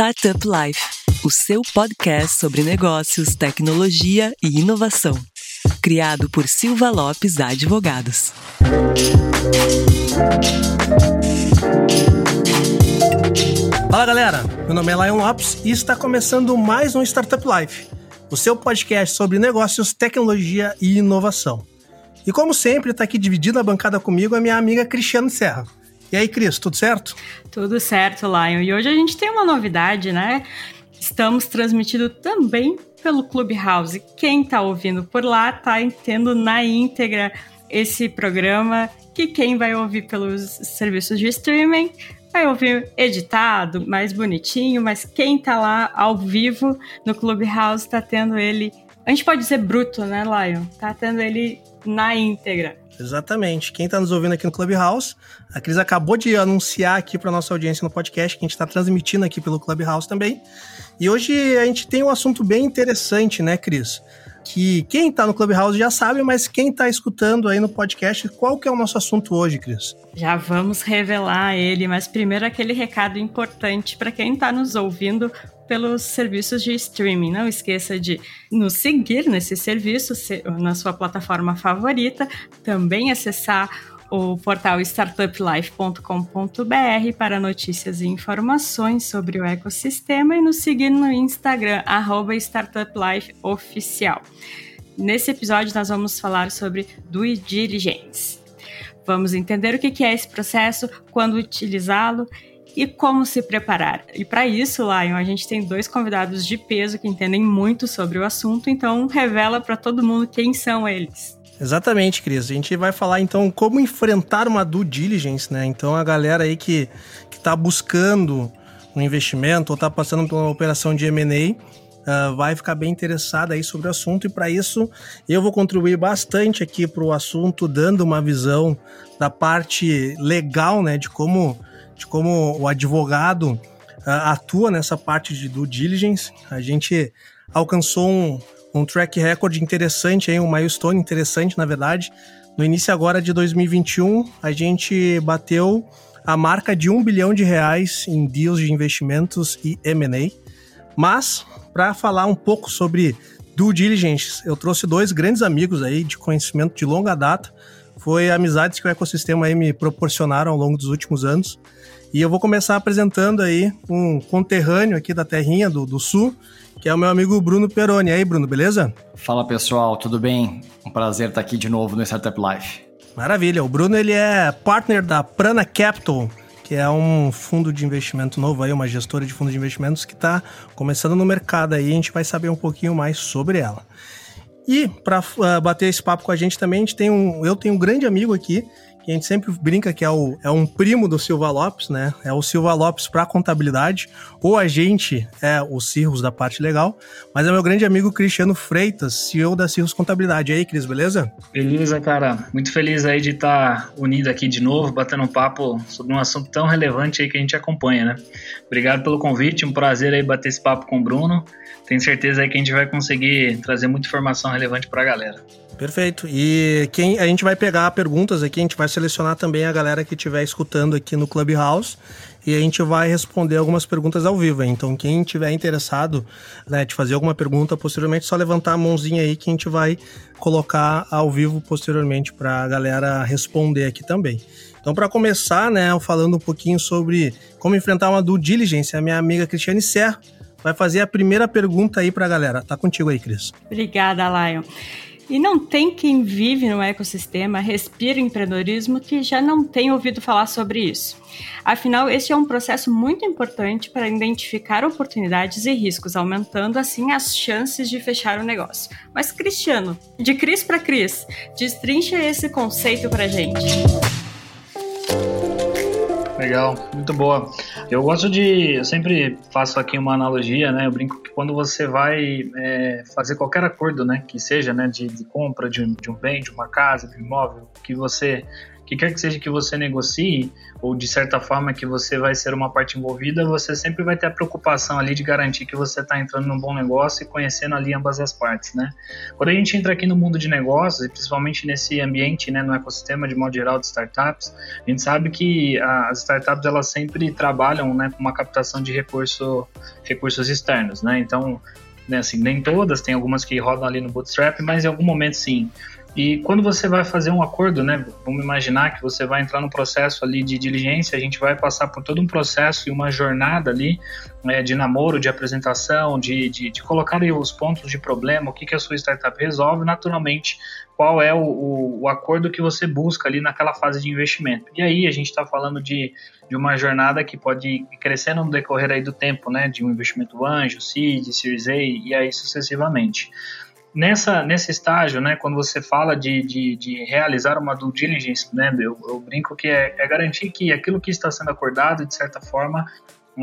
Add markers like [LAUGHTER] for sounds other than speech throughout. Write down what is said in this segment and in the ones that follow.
Startup Life, o seu podcast sobre negócios, tecnologia e inovação. Criado por Silva Lopes Advogados. Fala galera, meu nome é Lion Lopes e está começando mais um Startup Life, o seu podcast sobre negócios, tecnologia e inovação. E como sempre, está aqui dividindo a bancada comigo a minha amiga Cristiano Serra. E aí, Cris, tudo certo? Tudo certo, Lion. E hoje a gente tem uma novidade, né? Estamos transmitindo também pelo Clubhouse. Quem está ouvindo por lá está tendo na íntegra esse programa, que quem vai ouvir pelos serviços de streaming vai ouvir editado, mais bonitinho, mas quem está lá ao vivo no Clubhouse está tendo ele. A gente pode dizer bruto, né, Lion? Tá tendo ele na íntegra. Exatamente. Quem está nos ouvindo aqui no Clubhouse, a Cris acabou de anunciar aqui para nossa audiência no podcast que a gente está transmitindo aqui pelo Clubhouse também. E hoje a gente tem um assunto bem interessante, né, Cris? Que quem está no Clubhouse já sabe, mas quem está escutando aí no podcast, qual que é o nosso assunto hoje, Cris? Já vamos revelar ele, mas primeiro aquele recado importante para quem está nos ouvindo pelos serviços de streaming. Não esqueça de nos seguir nesse serviço, na sua plataforma favorita, também acessar o portal startuplife.com.br para notícias e informações sobre o ecossistema e nos seguir no Instagram, startuplifeoficial. Nesse episódio, nós vamos falar sobre due diligence. Vamos entender o que é esse processo, quando utilizá-lo e como se preparar. E para isso, Lion, a gente tem dois convidados de peso que entendem muito sobre o assunto, então revela para todo mundo quem são eles. Exatamente, Cris. A gente vai falar então como enfrentar uma due diligence, né? Então a galera aí que está buscando um investimento ou está passando por uma operação de M&A uh, vai ficar bem interessada aí sobre o assunto e para isso eu vou contribuir bastante aqui para o assunto, dando uma visão da parte legal, né, de como de como o advogado uh, atua nessa parte de due diligence. A gente alcançou um, um track record interessante, um milestone interessante, na verdade. No início agora de 2021, a gente bateu a marca de um bilhão de reais em deals de investimentos e M&A. Mas, para falar um pouco sobre due diligence, eu trouxe dois grandes amigos aí de conhecimento de longa data. Foi amizades que o ecossistema aí me proporcionaram ao longo dos últimos anos. E eu vou começar apresentando aí um conterrâneo aqui da terrinha do, do sul, que é o meu amigo Bruno Peroni. E aí, Bruno, beleza? Fala pessoal, tudo bem? Um prazer estar aqui de novo no Startup Life. Maravilha. O Bruno ele é partner da Prana Capital, que é um fundo de investimento novo aí, uma gestora de fundos de investimentos que está começando no mercado aí. A gente vai saber um pouquinho mais sobre ela. E para uh, ah, bater esse papo com a gente também, a gente tem um, eu tenho um grande amigo aqui a gente sempre brinca que é, o, é um primo do Silva Lopes, né? É o Silva Lopes para contabilidade, ou a gente é o Cirrus da parte legal, mas é meu grande amigo Cristiano Freitas, CEO da Cirrus Contabilidade. E aí, Cris, beleza? Beleza, cara. Muito feliz aí de estar tá unido aqui de novo, batendo um papo sobre um assunto tão relevante aí que a gente acompanha, né? Obrigado pelo convite, um prazer aí bater esse papo com o Bruno. Tenho certeza aí que a gente vai conseguir trazer muita informação relevante para a galera. Perfeito. E quem a gente vai pegar perguntas aqui, a gente vai selecionar também a galera que estiver escutando aqui no Clubhouse e a gente vai responder algumas perguntas ao vivo. Então, quem tiver interessado né, de fazer alguma pergunta posteriormente, só levantar a mãozinha aí que a gente vai colocar ao vivo posteriormente para a galera responder aqui também. Então, para começar, né, falando um pouquinho sobre como enfrentar uma due diligence, a minha amiga Cristiane Serra vai fazer a primeira pergunta aí para a galera. Tá contigo aí, Cris. Obrigada, Lion. E não tem quem vive no ecossistema, respira empreendedorismo, que já não tenha ouvido falar sobre isso. Afinal, este é um processo muito importante para identificar oportunidades e riscos, aumentando assim as chances de fechar o negócio. Mas, Cristiano, de Cris para Cris, destrincha esse conceito para gente. Legal, muito boa. Eu gosto de. Eu sempre faço aqui uma analogia, né? Eu brinco que quando você vai é, fazer qualquer acordo, né? Que seja, né? De, de compra de um, de um bem, de uma casa, de um imóvel, que você que quer que seja que você negocie, ou de certa forma que você vai ser uma parte envolvida, você sempre vai ter a preocupação ali de garantir que você está entrando num bom negócio e conhecendo ali ambas as partes, né? Quando a gente entra aqui no mundo de negócios, e principalmente nesse ambiente, né, no ecossistema de modo geral de startups, a gente sabe que as startups elas sempre trabalham, né, com uma captação de recurso, recursos externos, né? Então, né, assim, nem todas, tem algumas que rodam ali no Bootstrap, mas em algum momento sim. E quando você vai fazer um acordo, né, vamos imaginar que você vai entrar no processo ali de diligência, a gente vai passar por todo um processo e uma jornada ali né, de namoro, de apresentação, de, de, de colocar os pontos de problema, o que, que a sua startup resolve, naturalmente, qual é o, o, o acordo que você busca ali naquela fase de investimento. E aí a gente está falando de, de uma jornada que pode ir crescendo no decorrer aí do tempo, né, de um investimento anjo, seed, series A e aí sucessivamente nessa, nesse estágio, né, quando você fala de, de, de realizar uma due diligence, né, eu, eu brinco que é, é, garantir que aquilo que está sendo acordado, de certa forma,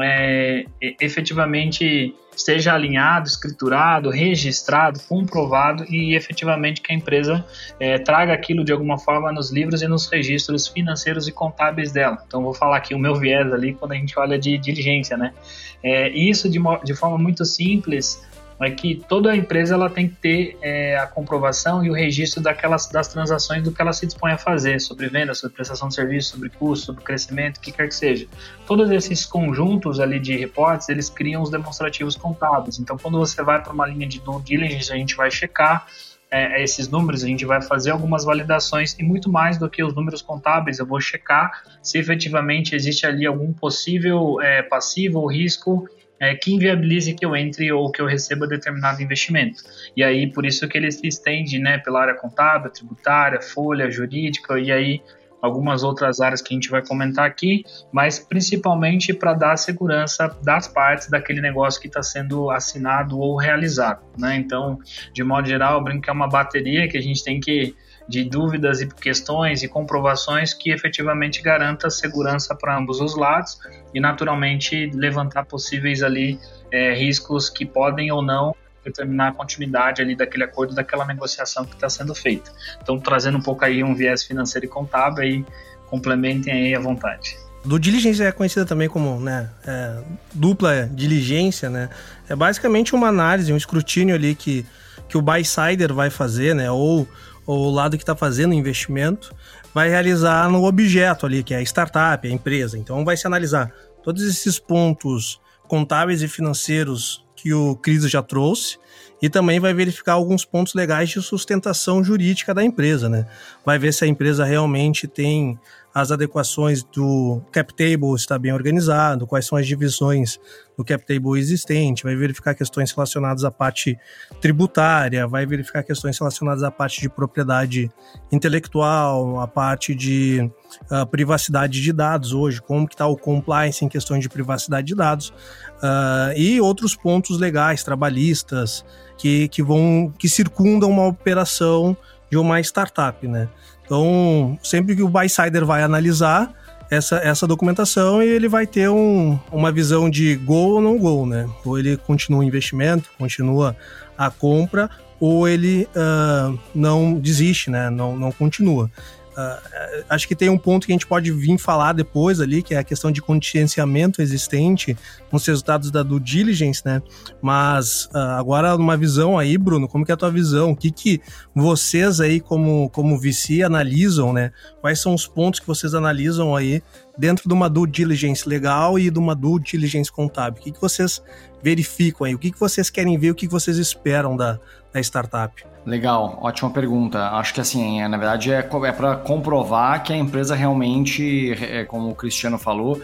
é, efetivamente esteja alinhado, escriturado, registrado, comprovado e efetivamente que a empresa é, traga aquilo de alguma forma nos livros e nos registros financeiros e contábeis dela. Então vou falar aqui o meu viés ali quando a gente olha de diligência, né? É, isso de, de forma muito simples é que toda empresa ela tem que ter é, a comprovação e o registro daquelas das transações do que ela se dispõe a fazer, sobre venda, sobre prestação de serviço, sobre custo, sobre crescimento, o que quer que seja. Todos esses conjuntos ali de reportes, eles criam os demonstrativos contábeis. Então, quando você vai para uma linha de due diligence, a gente vai checar é, esses números, a gente vai fazer algumas validações e muito mais do que os números contábeis, eu vou checar se efetivamente existe ali algum possível é, passivo ou risco é, que inviabilize que eu entre ou que eu receba determinado investimento. E aí, por isso que ele se estende né, pela área contábil, tributária, folha, jurídica, e aí algumas outras áreas que a gente vai comentar aqui, mas principalmente para dar segurança das partes daquele negócio que está sendo assinado ou realizado. Né? Então, de modo geral, eu brinco que é uma bateria que a gente tem que de dúvidas e questões e comprovações que efetivamente garanta segurança para ambos os lados e naturalmente levantar possíveis ali é, riscos que podem ou não determinar a continuidade ali daquele acordo, daquela negociação que está sendo feita. Então, trazendo um pouco aí um viés financeiro e contábil, aí complementem aí à vontade. Do diligência é conhecida também como né, é, dupla diligência, né? É basicamente uma análise, um escrutínio ali que, que o buy-sider vai fazer, né? Ou o lado que está fazendo o investimento vai realizar no objeto ali, que é a startup, a empresa. Então vai se analisar todos esses pontos contábeis e financeiros que o Cris já trouxe e também vai verificar alguns pontos legais de sustentação jurídica da empresa, né? Vai ver se a empresa realmente tem as adequações do cap table está bem organizado, quais são as divisões do cap table existente, vai verificar questões relacionadas à parte tributária, vai verificar questões relacionadas à parte de propriedade intelectual, a parte de uh, privacidade de dados hoje, como que está o compliance em questões de privacidade de dados uh, e outros pontos legais, trabalhistas, que, que vão que circundam uma operação de uma startup, né? Então, sempre que o buy-sider vai analisar essa, essa documentação, ele vai ter um, uma visão de gol ou não gol, né? Ou ele continua o investimento, continua a compra, ou ele uh, não desiste, né? Não, não continua. Uh, acho que tem um ponto que a gente pode vir falar depois ali, que é a questão de contingenciamento existente nos resultados da due diligence, né? Mas uh, agora uma visão aí, Bruno, como que é a tua visão? O que que vocês aí como, como VC analisam, né? Quais são os pontos que vocês analisam aí dentro de uma due diligence legal e de uma due diligence contábil? O que que vocês verificam aí? O que que vocês querem ver? O que que vocês esperam da, da startup? Legal, ótima pergunta. Acho que assim, é, na verdade é, é para comprovar que a empresa realmente, é, como o Cristiano falou,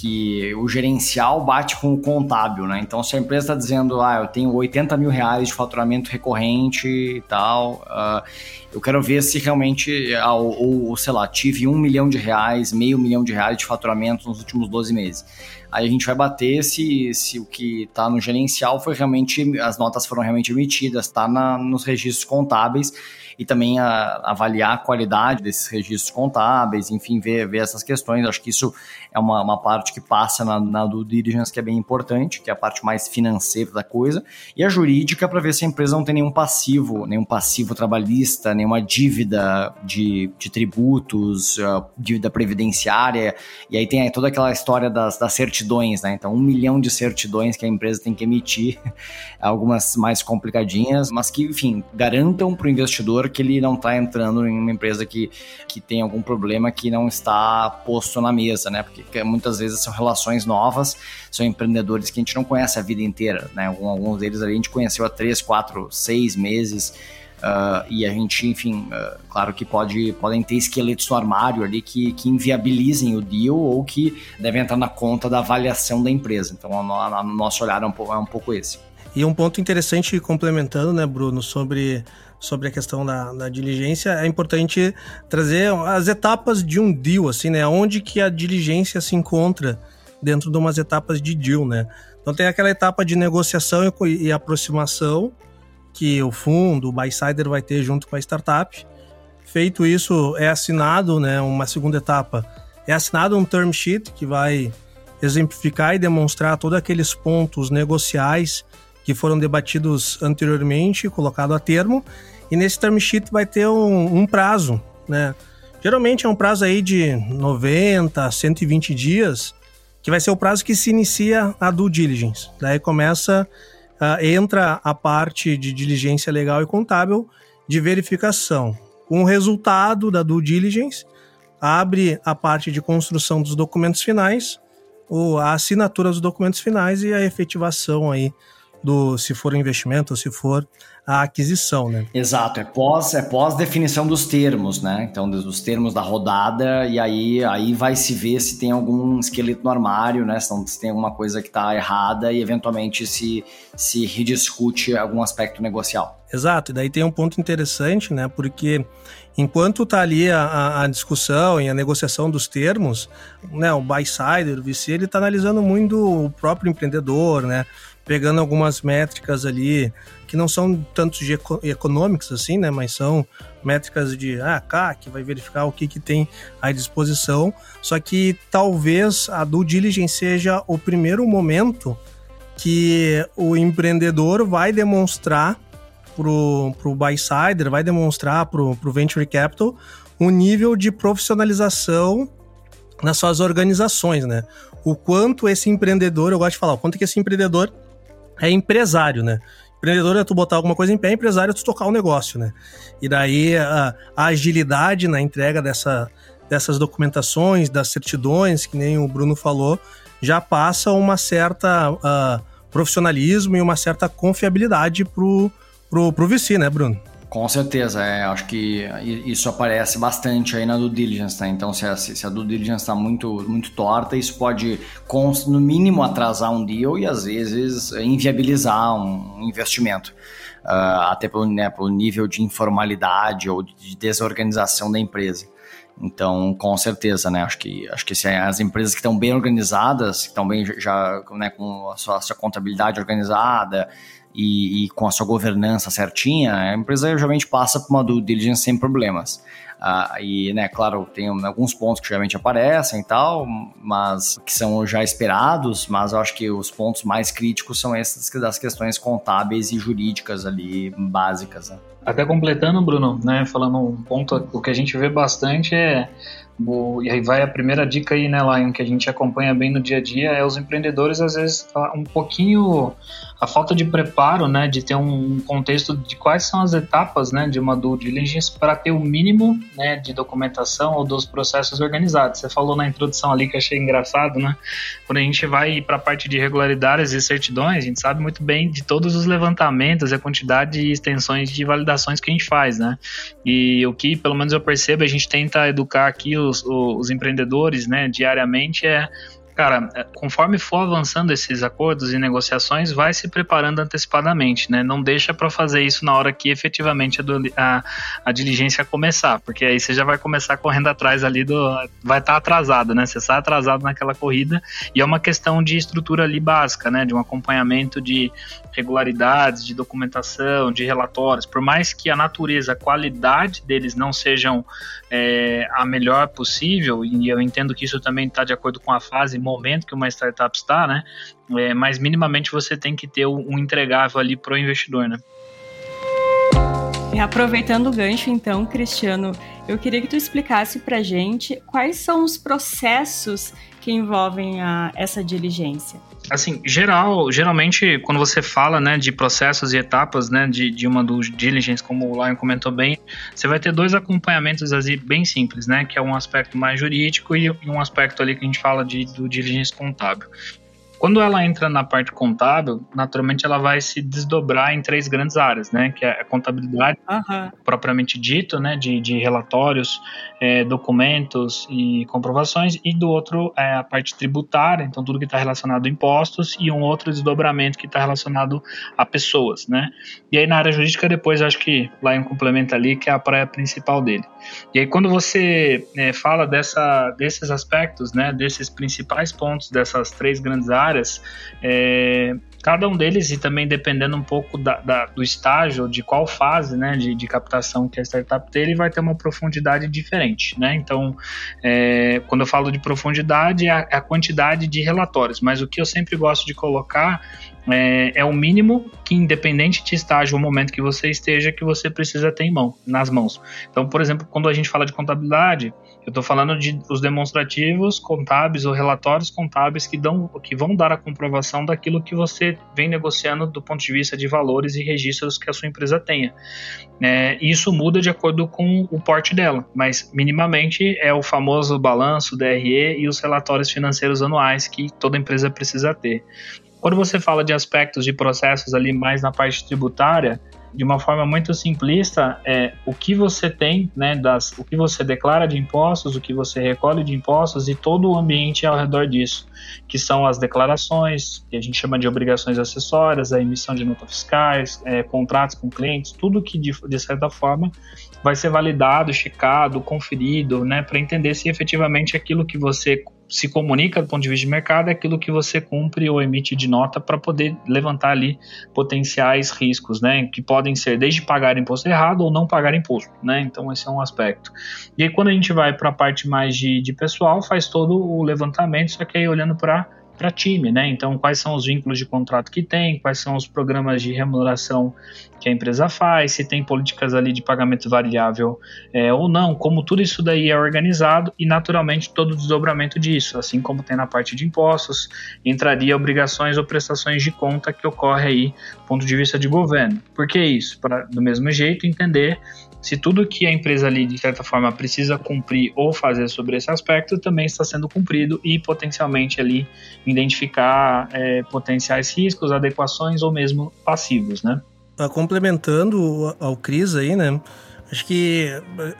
que o gerencial bate com o contábil, né? Então, se a empresa está dizendo, ah, eu tenho 80 mil reais de faturamento recorrente e tal, uh, eu quero ver se realmente, uh, ou, ou, sei lá, tive um milhão de reais, meio milhão de reais de faturamento nos últimos 12 meses. Aí a gente vai bater se, se o que está no gerencial foi realmente, as notas foram realmente emitidas, está nos registros contábeis. E também a, avaliar a qualidade desses registros contábeis, enfim, ver, ver essas questões. Acho que isso é uma, uma parte que passa na, na due diligence que é bem importante, que é a parte mais financeira da coisa, e a jurídica para ver se a empresa não tem nenhum passivo, nenhum passivo trabalhista, nenhuma dívida de, de tributos, uh, dívida previdenciária, e aí tem aí toda aquela história das, das certidões, né? Então, um milhão de certidões que a empresa tem que emitir, [LAUGHS] algumas mais complicadinhas, mas que, enfim, garantam para o investidor que ele não está entrando em uma empresa que, que tem algum problema que não está posto na mesa, né? Porque muitas vezes são relações novas, são empreendedores que a gente não conhece a vida inteira, né? Alguns deles a gente conheceu há três, quatro, seis meses. Uh, e a gente, enfim, uh, claro que pode, podem ter esqueletos no armário ali que, que inviabilizem o deal ou que devem entrar na conta da avaliação da empresa. Então, o nosso olhar é um é um pouco esse. E um ponto interessante, complementando, né, Bruno, sobre, sobre a questão da, da diligência, é importante trazer as etapas de um deal, assim, né? Onde que a diligência se encontra dentro de umas etapas de deal, né? Então tem aquela etapa de negociação e, e aproximação, que o fundo, o buy-sider vai ter junto com a startup. Feito isso, é assinado, né, uma segunda etapa, é assinado um term sheet que vai exemplificar e demonstrar todos aqueles pontos negociais que foram debatidos anteriormente, colocado a termo, e nesse term sheet vai ter um, um prazo, né? Geralmente é um prazo aí de 90, 120 dias, que vai ser o prazo que se inicia a due diligence. Daí começa uh, entra a parte de diligência legal e contábil de verificação. Com o resultado da due diligence, abre a parte de construção dos documentos finais, ou a assinatura dos documentos finais e a efetivação aí do se for investimento ou se for a aquisição, né? Exato, é pós, é pós definição dos termos, né? Então, dos termos da rodada, e aí, aí vai se ver se tem algum esqueleto no armário, né? Se, não, se tem alguma coisa que está errada e eventualmente se, se rediscute algum aspecto negocial. Exato, e daí tem um ponto interessante, né? Porque enquanto tá ali a, a discussão e a negociação dos termos, né? O buy-side, o VC, ele tá analisando muito o próprio empreendedor, né? Pegando algumas métricas ali que não são tanto de eco econômicos assim, né, mas são métricas de ah, CAC, vai verificar o que, que tem à disposição. Só que talvez a due diligence seja o primeiro momento que o empreendedor vai demonstrar pro, pro buy-sider, vai demonstrar pro, pro venture capital um nível de profissionalização nas suas organizações, né? O quanto esse empreendedor, eu gosto de falar, o quanto que esse empreendedor é empresário, né? Empreendedor é tu botar alguma coisa em pé, empresário é tu tocar o um negócio, né? E daí a, a, agilidade na entrega dessa, dessas documentações, das certidões, que nem o Bruno falou, já passa uma certa uh, profissionalismo e uma certa confiabilidade pro, pro, pro VC, né, Bruno? Com certeza, é, acho que isso aparece bastante aí na due diligence, tá? Então, se a, se a due diligence está muito, muito torta, isso pode, no mínimo, atrasar um deal e, às vezes, inviabilizar um investimento. Uh, até pelo, né, pelo nível de informalidade ou de desorganização da empresa. Então, com certeza, né? Acho que, acho que se as empresas que estão bem organizadas, que estão bem já né, com a sua, a sua contabilidade organizada, e, e, com a sua governança certinha, a empresa geralmente passa por uma due diligence sem problemas. Ah, e, né, claro, tem alguns pontos que geralmente aparecem e tal, mas que são já esperados, mas eu acho que os pontos mais críticos são esses das questões contábeis e jurídicas ali, básicas. Né? Até completando, Bruno, né, falando um ponto, o que a gente vê bastante é e aí vai a primeira dica aí, né, Lion, que a gente acompanha bem no dia a dia, é os empreendedores, às vezes, tá um pouquinho a falta de preparo, né, de ter um contexto de quais são as etapas, né, de uma due diligence para ter o mínimo, né, de documentação ou dos processos organizados. Você falou na introdução ali que achei engraçado, né, quando a gente vai para a parte de irregularidades e certidões, a gente sabe muito bem de todos os levantamentos, a quantidade de extensões de validações que a gente faz, né, e o que, pelo menos eu percebo, a gente tenta educar aqui os, os empreendedores, né, diariamente é cara, é, conforme for avançando esses acordos e negociações, vai se preparando antecipadamente, né? Não deixa para fazer isso na hora que efetivamente a, a, a, diligência começar, porque aí você já vai começar correndo atrás ali do. Vai estar tá atrasado, né? Você está atrasado naquela corrida e é uma questão de estrutura ali básica, né? De um acompanhamento de regularidades, de documentação, de relatórios. Por mais que a natureza, a qualidade deles não sejam é, a melhor possível, e eu entendo que isso também está de acordo com a fase momento que uma startup está, né? É, mas minimamente você tem que ter um entregável ali para o investidor, né? Aproveitando o gancho, então, Cristiano, eu queria que tu explicasse para gente quais são os processos que envolvem a, essa diligência. Assim, geral, geralmente, quando você fala né, de processos e etapas né, de, de uma do diligence, como o Lion comentou bem, você vai ter dois acompanhamentos assim, bem simples, né? Que é um aspecto mais jurídico e um aspecto ali que a gente fala de, do diligence contábil. Quando ela entra na parte contábil, naturalmente ela vai se desdobrar em três grandes áreas, né? Que é a contabilidade, uhum. propriamente dito, né? De, de relatórios, é, documentos e comprovações, e do outro é a parte tributária, então tudo que está relacionado a impostos, e um outro desdobramento que está relacionado a pessoas, né? E aí na área jurídica, depois acho que lá em complemento ali, que é a praia principal dele. E aí quando você é, fala dessa, desses aspectos, né? Desses principais pontos dessas três grandes áreas, é, cada um deles, e também dependendo um pouco da, da, do estágio, de qual fase né, de, de, captação que a startup tem, ele vai ter uma profundidade diferente. Né? Então, é, quando eu falo de profundidade, é a, é a, quantidade de relatórios, mas o que eu sempre gosto de colocar é, é, o mínimo que, independente de estágio ou momento que você esteja, que você precisa ter em mão, nas mãos. Então, por exemplo, quando a gente fala de contabilidade, eu estou falando de os demonstrativos contábeis ou relatórios contábeis que, dão, que vão dar a comprovação daquilo que você vem negociando do ponto de vista de valores e registros que a sua empresa tenha. É, isso muda de acordo com o porte dela, mas minimamente é o famoso balanço, DRE e os relatórios financeiros anuais que toda empresa precisa ter. Quando você fala de aspectos de processos ali mais na parte tributária, de uma forma muito simplista, é o que você tem, né, das, o que você declara de impostos, o que você recolhe de impostos e todo o ambiente ao redor disso, que são as declarações, que a gente chama de obrigações acessórias, a emissão de notas fiscais, é, contratos com clientes, tudo que de, de certa forma vai ser validado, checado, conferido, né, para entender se efetivamente aquilo que você se comunica do ponto de vista de mercado é aquilo que você cumpre ou emite de nota para poder levantar ali potenciais riscos, né, que podem ser desde pagar imposto errado ou não pagar imposto, né, então esse é um aspecto. E aí quando a gente vai para a parte mais de, de pessoal, faz todo o levantamento, só que aí olhando para para time, né? Então, quais são os vínculos de contrato que tem, quais são os programas de remuneração que a empresa faz, se tem políticas ali de pagamento variável é, ou não, como tudo isso daí é organizado e, naturalmente, todo o desdobramento disso, assim como tem na parte de impostos, entraria obrigações ou prestações de conta que ocorre aí do ponto de vista de governo. Por que isso? Para, do mesmo jeito, entender se tudo que a empresa ali, de certa forma, precisa cumprir ou fazer sobre esse aspecto também está sendo cumprido e potencialmente ali identificar é, potenciais riscos, adequações ou mesmo passivos, né? Tá complementando ao Cris aí, né? Acho que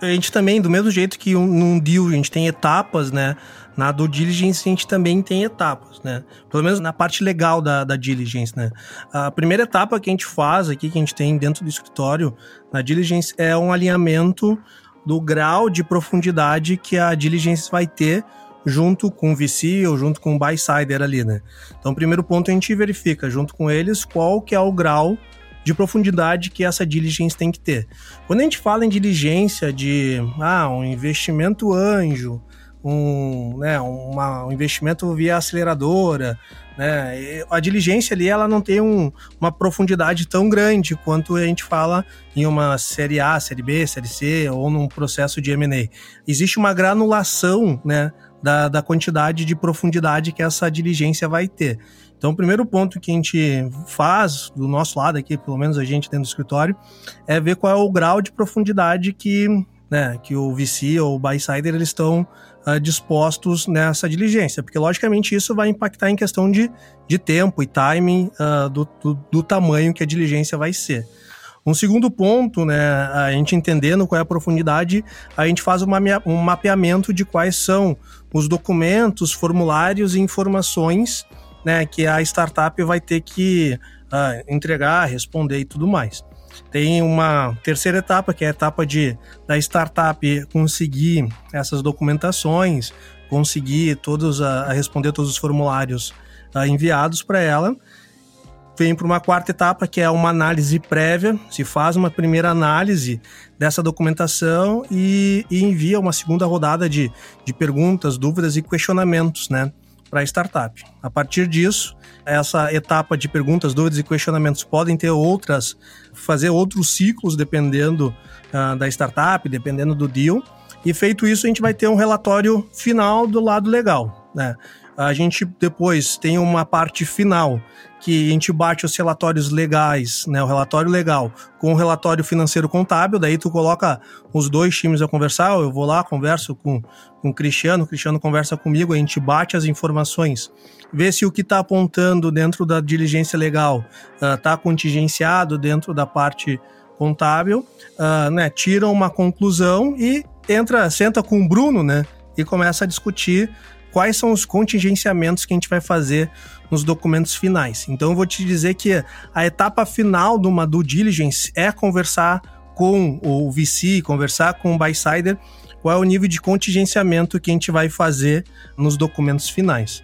a gente também, do mesmo jeito que num deal a gente tem etapas, né? Na do diligence a gente também tem etapas, né? Pelo menos na parte legal da, da diligence, né? A primeira etapa que a gente faz aqui, que a gente tem dentro do escritório, na diligence, é um alinhamento do grau de profundidade que a diligence vai ter junto com o VC ou junto com o buy-sider ali, né? Então, primeiro ponto a gente verifica junto com eles qual que é o grau de profundidade que essa diligência tem que ter. Quando a gente fala em diligência de ah, um investimento anjo, um, né, uma, um investimento via aceleradora, né, a diligência ali ela não tem um, uma profundidade tão grande quanto a gente fala em uma série A, série B, série C ou num processo de M&A. Existe uma granulação né, da, da quantidade de profundidade que essa diligência vai ter. Então, o primeiro ponto que a gente faz do nosso lado aqui, pelo menos a gente dentro do escritório, é ver qual é o grau de profundidade que, né, que o VC ou o buy-sider eles estão uh, dispostos nessa diligência, porque logicamente isso vai impactar em questão de, de tempo e timing uh, do, do, do tamanho que a diligência vai ser. Um segundo ponto, né, a gente entendendo qual é a profundidade, a gente faz uma, um mapeamento de quais são os documentos, formulários e informações né, que a startup vai ter que uh, entregar, responder e tudo mais. Tem uma terceira etapa, que é a etapa de da startup conseguir essas documentações, conseguir todos a, a responder todos os formulários uh, enviados para ela. Vem para uma quarta etapa, que é uma análise prévia. Se faz uma primeira análise dessa documentação e, e envia uma segunda rodada de, de perguntas, dúvidas e questionamentos, né? Para a startup. A partir disso, essa etapa de perguntas, dúvidas e questionamentos podem ter outras, fazer outros ciclos dependendo uh, da startup, dependendo do deal. E feito isso, a gente vai ter um relatório final do lado legal. Né? A gente depois tem uma parte final que a gente bate os relatórios legais, né, o relatório legal com o relatório financeiro contábil, daí tu coloca os dois times a conversar, eu vou lá, converso com, com o Cristiano, o Cristiano conversa comigo, a gente bate as informações, vê se o que está apontando dentro da diligência legal está ah, uh, contingenciado dentro da parte contábil, uh, né, tira uma conclusão e entra, senta com o Bruno, né, e começa a discutir quais são os contingenciamentos que a gente vai fazer nos documentos finais. Então eu vou te dizer que a etapa final de uma due diligence é conversar com o VC, conversar com o buy-sider, qual é o nível de contingenciamento que a gente vai fazer nos documentos finais.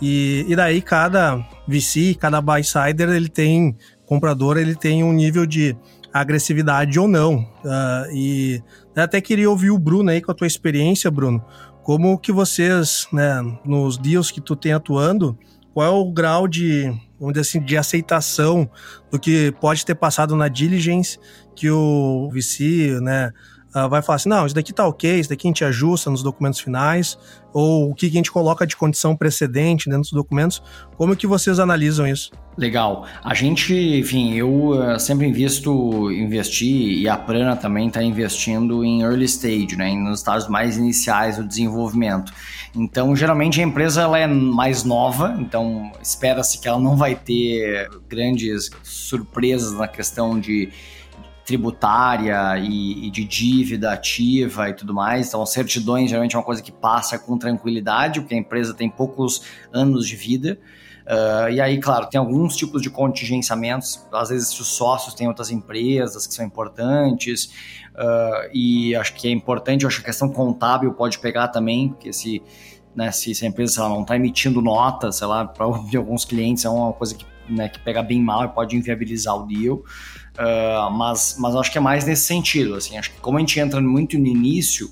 E, e daí cada VC, cada buy-sider, ele tem, comprador, ele tem um nível de agressividade ou não. Uh, e até queria ouvir o Bruno aí com a tua experiência, Bruno. Como que vocês, né, nos deals que tu tem atuando, qual é o grau de, vamos dizer assim, de aceitação do que pode ter passado na diligence que o VC, né, uh, vai falar assim, não, isso daqui tá ok, isso daqui a gente ajusta nos documentos finais, ou o que a gente coloca de condição precedente dentro dos documentos, como que vocês analisam isso? Legal. A gente, enfim, eu uh, sempre invisto, investi, e a Prana também está investindo em early stage, né, nos estágios mais iniciais do desenvolvimento. Então, geralmente a empresa ela é mais nova, então espera-se que ela não vai ter grandes surpresas na questão de tributária e, e, de dívida ativa e tudo mais. Então, certidões geralmente é uma coisa que passa com tranquilidade, porque a empresa tem poucos anos de vida. Uh, e aí, claro, tem alguns tipos de contingenciamentos. Às vezes, os sócios têm outras empresas que são importantes. Uh, e acho que é importante, acho que a questão contábil pode pegar também, porque se, né, se, se a empresa lá, não está emitindo nota, sei lá, para [LAUGHS] alguns clientes é uma coisa que, né, que pega bem mal e pode inviabilizar o deal. Uh, mas, mas acho que é mais nesse sentido. Assim, acho que como a gente entra muito no início,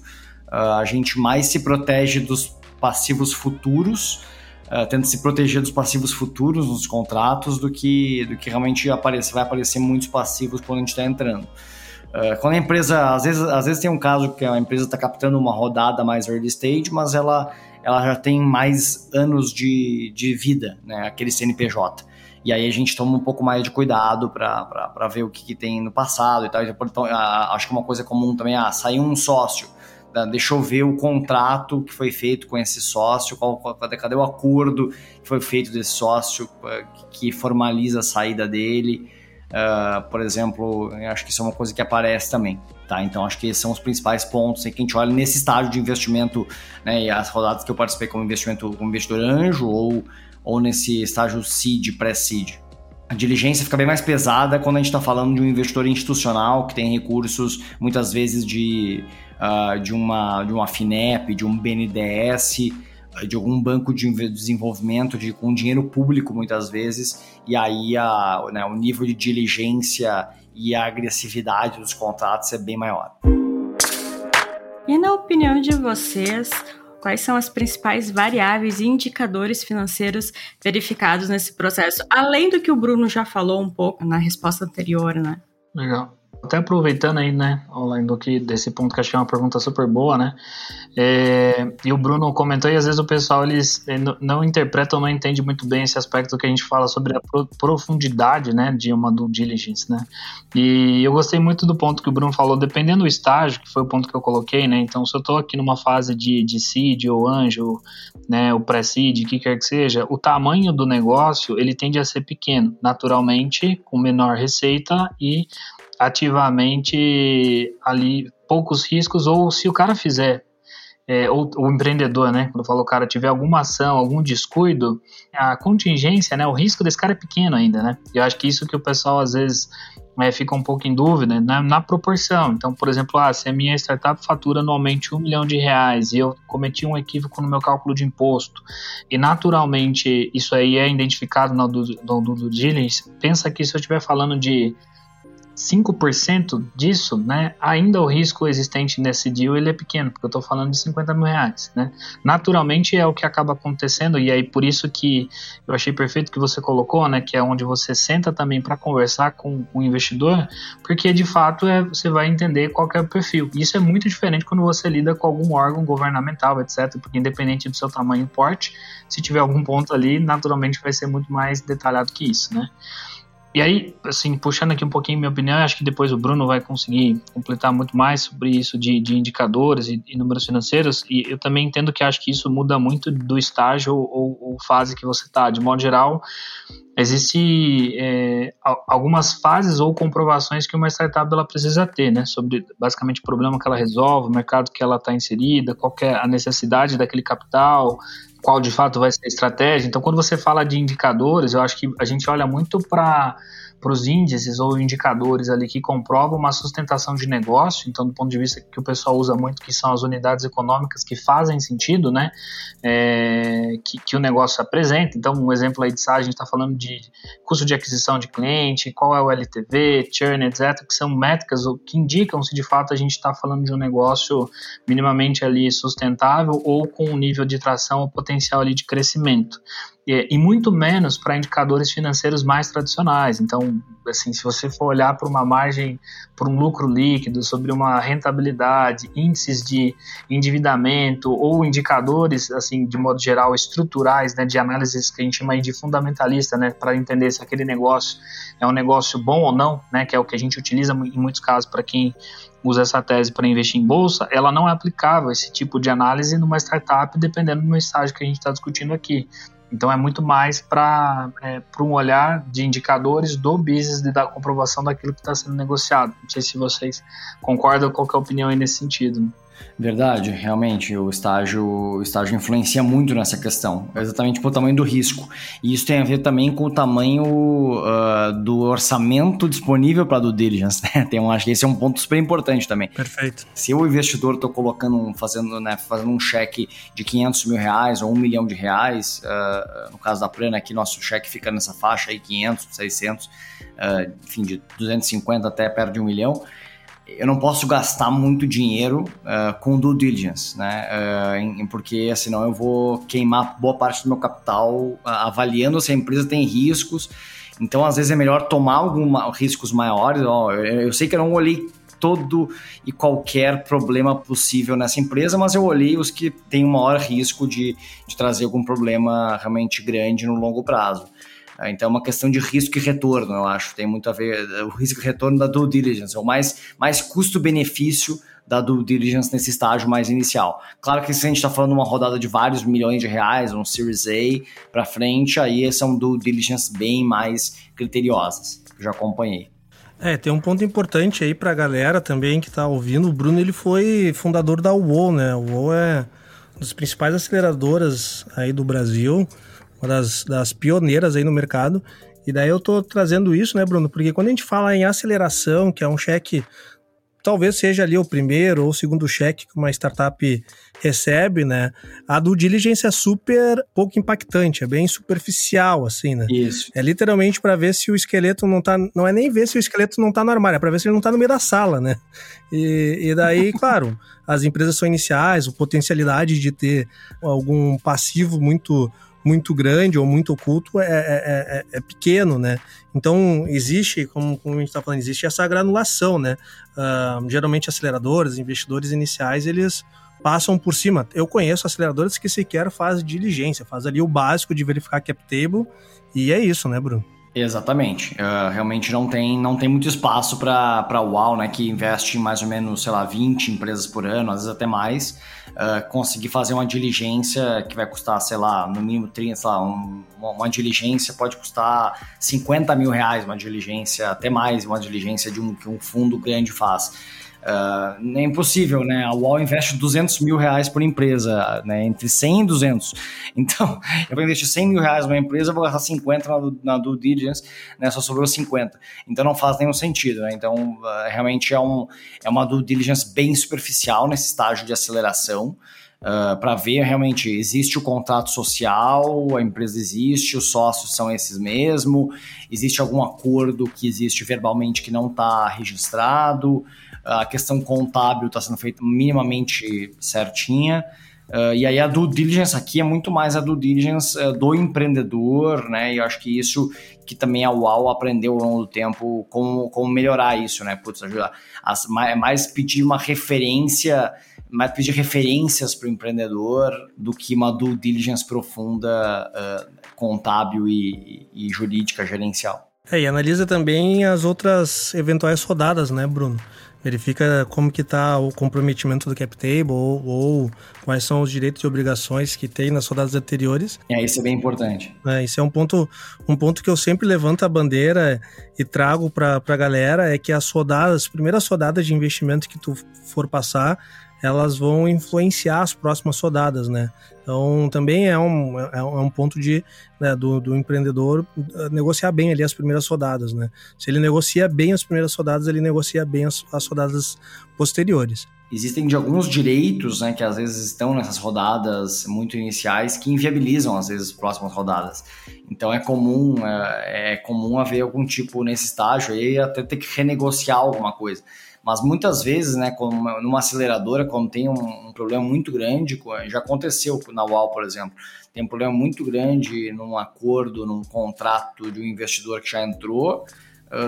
a gente mais se protege dos passivos futuros uh, tenta se proteger dos passivos futuros nos contratos do que, do que realmente aparece, vai aparecer muitos passivos quando a gente está entrando. Uh, quando a empresa, às vezes, às vezes tem um caso que a empresa está captando uma rodada mais early stage, mas ela, ela já tem mais anos de, de vida, né, aquele CNPJ. E aí a gente toma um pouco mais de cuidado para ver o que, que, tem no passado e tal. Então, acho que uma coisa comum também, ah, saiu um sócio, deixa eu ver o contrato que foi feito com esse sócio, qual, qual, cadê o acordo que foi feito desse sócio eh, que formaliza a saída dele. Uh, por exemplo, acho que isso é uma coisa que aparece também. Tá? Então, acho que esses são os principais pontos que a gente olha nesse estágio de investimento, né, e as rodadas que eu participei como investimento como investidor anjo ou, ou nesse estágio seed, pré-seed. A diligência fica bem mais pesada quando a gente está falando de um investidor institucional que tem recursos, muitas vezes, de uh, de, uma, de uma FINEP, de um BNDES, de algum banco de desenvolvimento de, com dinheiro público muitas vezes, e aí a, né, o nível de diligência e a agressividade dos contratos é bem maior. E na opinião de vocês, quais são as principais variáveis e indicadores financeiros verificados nesse processo? Além do que o Bruno já falou um pouco na resposta anterior, né? Legal. Até aproveitando aí, né, além do que desse ponto que achei uma pergunta super boa, né? É, e o Bruno comentou e às vezes o pessoal eles não interpretam, não entende muito bem esse aspecto que a gente fala sobre a profundidade, né, de uma due diligence, né? E eu gostei muito do ponto que o Bruno falou, dependendo do estágio, que foi o ponto que eu coloquei, né? Então, se eu estou aqui numa fase de, de seed ou anjo, né, o pré-seed, o que quer que seja, o tamanho do negócio ele tende a ser pequeno, naturalmente, com menor receita e ativamente ali poucos riscos, ou se o cara fizer é, ou o empreendedor, né? Quando falo o cara tiver alguma ação, algum descuido, a contingência, né? O risco desse cara é pequeno ainda, né? Eu acho que isso que o pessoal às vezes é, fica um pouco em dúvida né, na proporção. Então, por exemplo, ah, se a minha startup fatura anualmente um milhão de reais e eu cometi um equívoco no meu cálculo de imposto e naturalmente isso aí é identificado do, do, do diligence, pensa que se eu estiver falando de 5% disso, né, ainda o risco existente nesse deal ele é pequeno, porque eu estou falando de 50 mil reais, né? Naturalmente é o que acaba acontecendo e aí por isso que eu achei perfeito que você colocou, né, que é onde você senta também para conversar com o investidor, porque de fato é, você vai entender qual é o perfil. Isso é muito diferente quando você lida com algum órgão governamental, etc, porque independente do seu tamanho e porte, se tiver algum ponto ali, naturalmente vai ser muito mais detalhado que isso, né? E aí, assim, puxando aqui um pouquinho minha opinião, acho que depois o Bruno vai conseguir completar muito mais sobre isso de, de indicadores e, e, números financeiros. E eu também entendo que acho que isso muda muito do estágio ou, ou fase que você está. De modo geral, existe é, algumas fases ou comprovações que uma startup ela precisa ter, né? Sobre basicamente o problema que ela resolve, o mercado que ela está inserida, qual é a necessidade daquele capital, qual de fato vai ser a estratégia. Então, quando você fala de indicadores, eu acho que a gente olha muito para para os índices ou indicadores ali que comprovam uma sustentação de negócio, então do ponto de vista que o pessoal usa muito, que são as unidades econômicas que fazem sentido, né, é, que, que, o negócio apresenta, então um exemplo aí de SaaS, a gente está falando de custo de aquisição de cliente, qual é o LTV, churn, etc, que são métricas que indicam se de fato a gente está falando de um negócio minimamente ali sustentável ou com um nível de tração ou potencial ali de crescimento e, muito menos para indicadores financeiros mais tradicionais. Então, assim, se você for olhar para uma margem, para um lucro líquido, sobre uma rentabilidade, índices de endividamento ou indicadores, assim, de modo geral, estruturais, né, de análises que a gente chama de fundamentalista, né, para entender se aquele negócio é um negócio bom ou não, né, que é o que a gente utiliza em muitos casos para quem usa essa tese para investir em bolsa, ela não é aplicável esse tipo de análise numa startup, dependendo do estágio que a gente está discutindo aqui. Então é muito mais para é, um olhar de indicadores do business e da comprovação daquilo que está sendo negociado. Não sei se vocês concordam, qual é a opinião aí nesse sentido. Verdade, realmente, o estágio, o estágio influencia muito nessa questão, exatamente pelo tamanho do risco. E isso tem a ver também com o tamanho uh, do orçamento disponível para due diligence, [LAUGHS] né? Tem um, acho que esse é um ponto super importante também. Perfeito. Se o investidor está colocando, fazendo, né, fazendo um cheque de 500 mil reais ou um milhão de reais, uh, no caso da Plena aqui, nosso cheque fica nessa faixa aí, 500, 600, uh, enfim, de 250 até perto de um milhão, eu não posso gastar muito dinheiro uh, com due diligence, né? Uh, em, porque senão eu vou queimar boa parte do meu capital uh, avaliando se a empresa tem riscos. Então, às vezes é melhor tomar riscos maiores. Ó, eu, eu, sei que eu não olhei todo e qualquer problema possível nessa empresa, mas eu olhei os que têm o maior risco de, de trazer algum problema realmente grande no longo prazo. É, então é uma questão de risco e retorno, eu acho. Tem muito a ver o risco e retorno da due diligence, ou mais, mais custo-benefício da due diligence nesse estágio mais inicial. Claro que se a gente está falando de uma rodada de vários milhões de reais, um Series A para frente, aí são due diligence bem mais criteriosas. Já acompanhei. É, tem um ponto importante aí para a galera também que está ouvindo. O Bruno ele foi fundador da UOL, né? O UOL é uma das principais aceleradoras aí do Brasil uma das, das pioneiras aí no mercado. E daí eu tô trazendo isso, né, Bruno? Porque quando a gente fala em aceleração, que é um cheque, talvez seja ali o primeiro ou o segundo cheque que uma startup recebe, né? A do diligence é super pouco impactante, é bem superficial, assim, né? Isso. É literalmente para ver se o esqueleto não tá. Não é nem ver se o esqueleto não tá no armário, é pra ver se ele não tá no meio da sala, né? E, e daí, [LAUGHS] claro, as empresas são iniciais, a potencialidade de ter algum passivo muito muito grande ou muito oculto é, é, é, é pequeno, né? Então, existe, como, como a gente está falando, existe essa granulação, né? Uh, geralmente, aceleradores, investidores iniciais, eles passam por cima. Eu conheço aceleradores que sequer fazem diligência, faz ali o básico de verificar cap table e é isso, né, Bruno? Exatamente. Uh, realmente não tem, não tem muito espaço para a UAU, né, que investe mais ou menos, sei lá, 20 empresas por ano, às vezes até mais, uh, conseguir fazer uma diligência que vai custar, sei lá, no mínimo 30, sei lá, um, uma, uma, diligência pode custar 50 mil reais, uma diligência, até mais, uma diligência de um, que um fundo grande faz. Uh, é impossível, né? A UOL investe 200 mil reais por empresa, né? Entre 100 e 200. [LAUGHS] Então, eu vou investir 100 mil reais numa empresa, vou gastar 50 na, na due diligence, né? Só sobrou 50. Então, não faz nenhum sentido, né? Então, uh, realmente é, um, é uma due diligence bem superficial nesse estágio de aceleração. Uh, ah, para ver realmente existe o contrato social, a empresa existe, os sócios são esses mesmo, existe algum acordo que existe verbalmente que não está registrado, a questão contábil está sendo feita minimamente certinha. Uh, e aí a due diligence aqui é muito mais a due diligence uh, do empreendedor, né? E eu acho que isso que também a UAU aprendeu ao longo do tempo como, como melhorar isso, né? Putz, ajudar. As, mais, mais pedir uma referência, mais pedir referências para o empreendedor do que uma due diligence profunda, uh, contábil e, e jurídica gerencial. É, e analisa também as outras eventuais rodadas, né, Bruno? Verifica como que está o comprometimento do cap table ou, ou, quais são os direitos e obrigações que tem nas rodadas anteriores. É, isso é bem importante. É, isso é um ponto, um ponto que eu sempre levanto a bandeira e trago para a galera, é que as rodadas, as primeiras rodadas de investimento que tu for passar, elas vão influenciar as próximas rodadas, né? Então, também é um, é, é um ponto de, né, do, do, empreendedor eh, negociar bem ali as primeiras rodadas, né? Se ele negocia bem as primeiras rodadas, ele negocia bem as, as rodadas posteriores. Existem de alguns direitos, né, que às vezes estão nessas rodadas muito iniciais que inviabilizam às vezes as próximas rodadas. Então é comum, é, é comum haver algum tipo nesse estágio aí até ter que renegociar alguma coisa. Mas muitas vezes, né, como numa aceleradora, quando tem um, um, problema muito grande, já aconteceu na UAL, por exemplo, tem um problema muito grande num acordo, num contrato de um investidor que já entrou,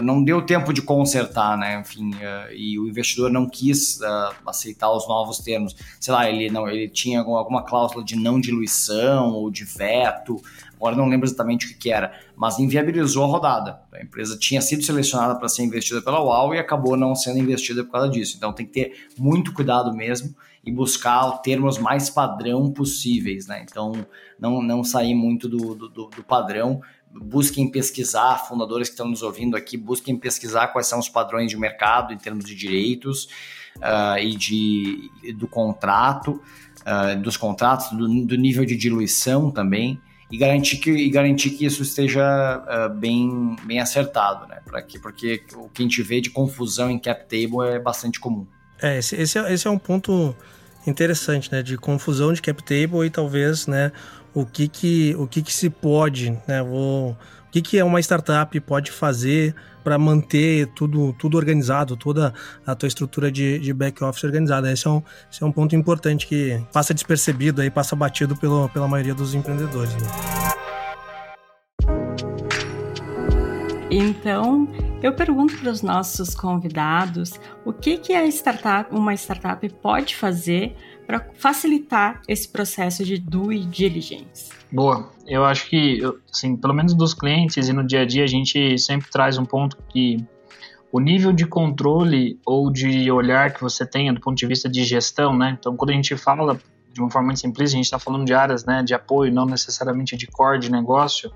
não deu tempo de consertar, né, enfim, uh, e o investidor não quis uh, aceitar os novos termos. Sei lá, ele, não, ele tinha alguma, alguma cláusula de não diluição ou de veto, agora não lembro exatamente o que, que, era, mas inviabilizou a rodada. A empresa tinha sido selecionada para ser investida pela UAU e acabou não sendo investida por causa disso. Então tem que ter muito cuidado mesmo e buscar termos mais padrão possíveis, né? Então não, não sair muito do, do, do padrão. Busquem pesquisar, fundadores que estão nos ouvindo aqui, busquem pesquisar quais são os padrões de mercado em termos de direitos uh, e de, do contrato, uh, dos contratos, do, do nível de diluição também e garantir que, e garantir que isso esteja uh, bem, bem acertado, né? Que, porque o que a gente vê de confusão em cap table é bastante comum. É, esse, esse, é, esse é um ponto interessante, né? De confusão de cap table e talvez, né? O que que, o que, que se pode, né? Vou, o que, que é uma startup pode fazer para manter tudo, tudo organizado, toda a tua estrutura de, de back-office organizada. Esse é, um, esse é um ponto importante que passa despercebido aí, passa batido pelo, pela maioria dos empreendedores. Né? Então, eu pergunto para os nossos convidados o que, que a startup, uma startup pode fazer para facilitar esse processo de due diligence. Boa. Eu acho que, assim, pelo menos dos clientes e no dia a dia, a gente sempre traz um ponto que o nível de controle ou de olhar que você tenha do ponto de vista de gestão, né? Então, quando a gente fala de uma forma muito simples, a gente está falando de áreas né, de apoio, não necessariamente de core de negócio.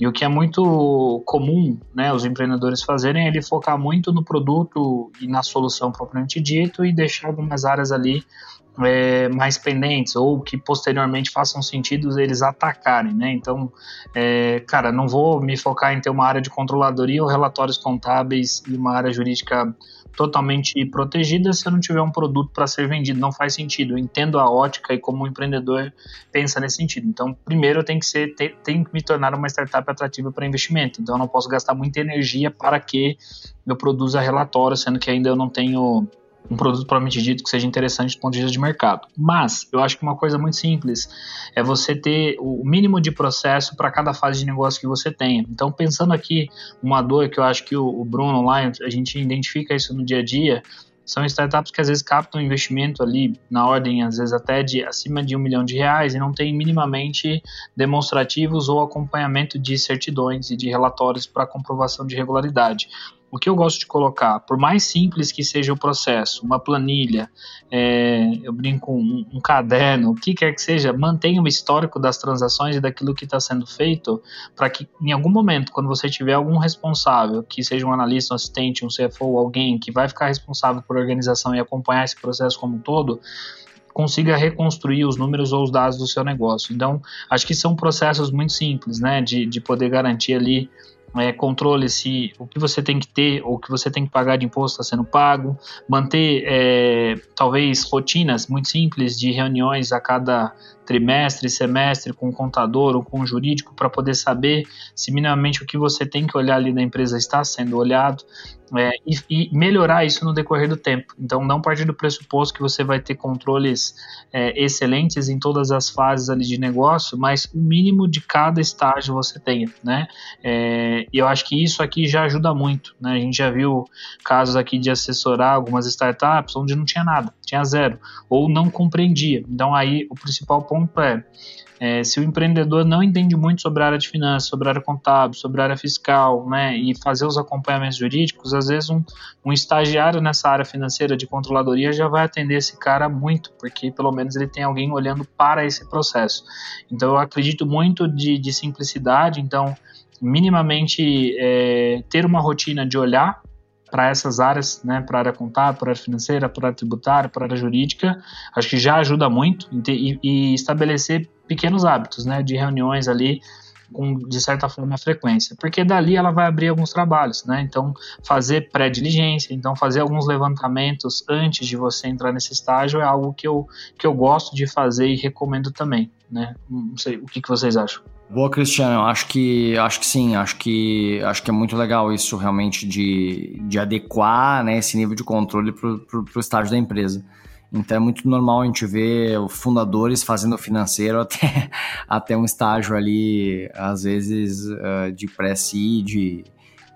E o que é muito comum né, os empreendedores fazerem é ele focar muito no produto e na solução propriamente dito e deixar algumas áreas ali é, mais pendentes ou que posteriormente façam sentido eles atacarem, né? Então, é, cara, não vou me focar em ter uma área de controladoria ou relatórios contábeis e uma área jurídica totalmente protegida se eu não tiver um produto para ser vendido. Não faz sentido. Eu entendo a ótica e como o empreendedor pensa nesse sentido. Então, primeiro eu tenho que ser, ter, tenho que me tornar uma startup atrativa para investimento. Então, eu não posso gastar muita energia para que eu produza relatórios, sendo que ainda eu não tenho um produto propriamente dito que seja interessante do ponto de vista de mercado. Mas eu acho que uma coisa muito simples é você ter o mínimo de processo para cada fase de negócio que você tenha. Então, pensando aqui uma dor que eu acho que o, Bruno lá, a gente identifica isso no dia a dia, são startups que às vezes captam investimento ali na ordem, às vezes até de acima de um milhão de reais e não tem minimamente demonstrativos ou acompanhamento de certidões e de relatórios para comprovação de regularidade o que eu gosto de colocar, por mais simples que seja o processo, uma planilha, é, eu brinco um, um, caderno, o que quer que seja, mantenha o histórico das transações e daquilo que está sendo feito, para que em algum momento, quando você tiver algum responsável, que seja um analista, um assistente, um CFO, alguém que vai ficar responsável por organização e acompanhar esse processo como um todo, consiga reconstruir os números ou os dados do seu negócio. Então, acho que são processos muito simples, né, de, de poder garantir ali é, controle se o que você tem que ter ou o que você tem que pagar de imposto está sendo pago, manter é, talvez rotinas muito simples de reuniões a cada trimestre, semestre com o contador ou com o jurídico para poder saber se minimamente o que você tem que olhar ali na empresa está sendo olhado é, e, e, melhorar isso no decorrer do tempo. Então, não partir do pressuposto que você vai ter controles é, excelentes em todas as fases ali de negócio, mas o mínimo de cada estágio você tenha, né? É, e eu acho que isso aqui já ajuda muito, né? A gente já viu casos aqui de assessorar algumas startups onde não tinha nada, tinha zero, ou não compreendia. Então, aí o principal ponto é é, se o empreendedor não entende muito sobre a área de finanças, sobre a área contábil, sobre a área fiscal, né, e fazer os acompanhamentos jurídicos, às vezes um, um estagiário nessa área financeira de controladoria já vai atender esse cara muito, porque pelo menos ele tem alguém olhando para esse processo. Então eu acredito muito de, de simplicidade, então minimamente é, ter uma rotina de olhar para essas áreas, né, para a área contábil, para a área financeira, para a área tributária, para a área jurídica, acho que já ajuda muito e, e estabelecer pequenos hábitos, né, de reuniões ali com, de certa forma, frequência, porque dali ela vai abrir alguns trabalhos, né? Então, fazer pré-diligência, então fazer alguns levantamentos antes de você entrar nesse estágio é algo que eu, que eu gosto de fazer e recomendo também, né? Não sei, o que, que vocês acham? Boa, Cristiano. Acho que acho que sim. Acho que acho que é muito legal isso realmente de, de adequar né, esse nível de controle para o estágio da empresa. Então é muito normal a gente ver fundadores fazendo financeiro [LAUGHS] até, até um estágio ali, às vezes uh, de pré-seed,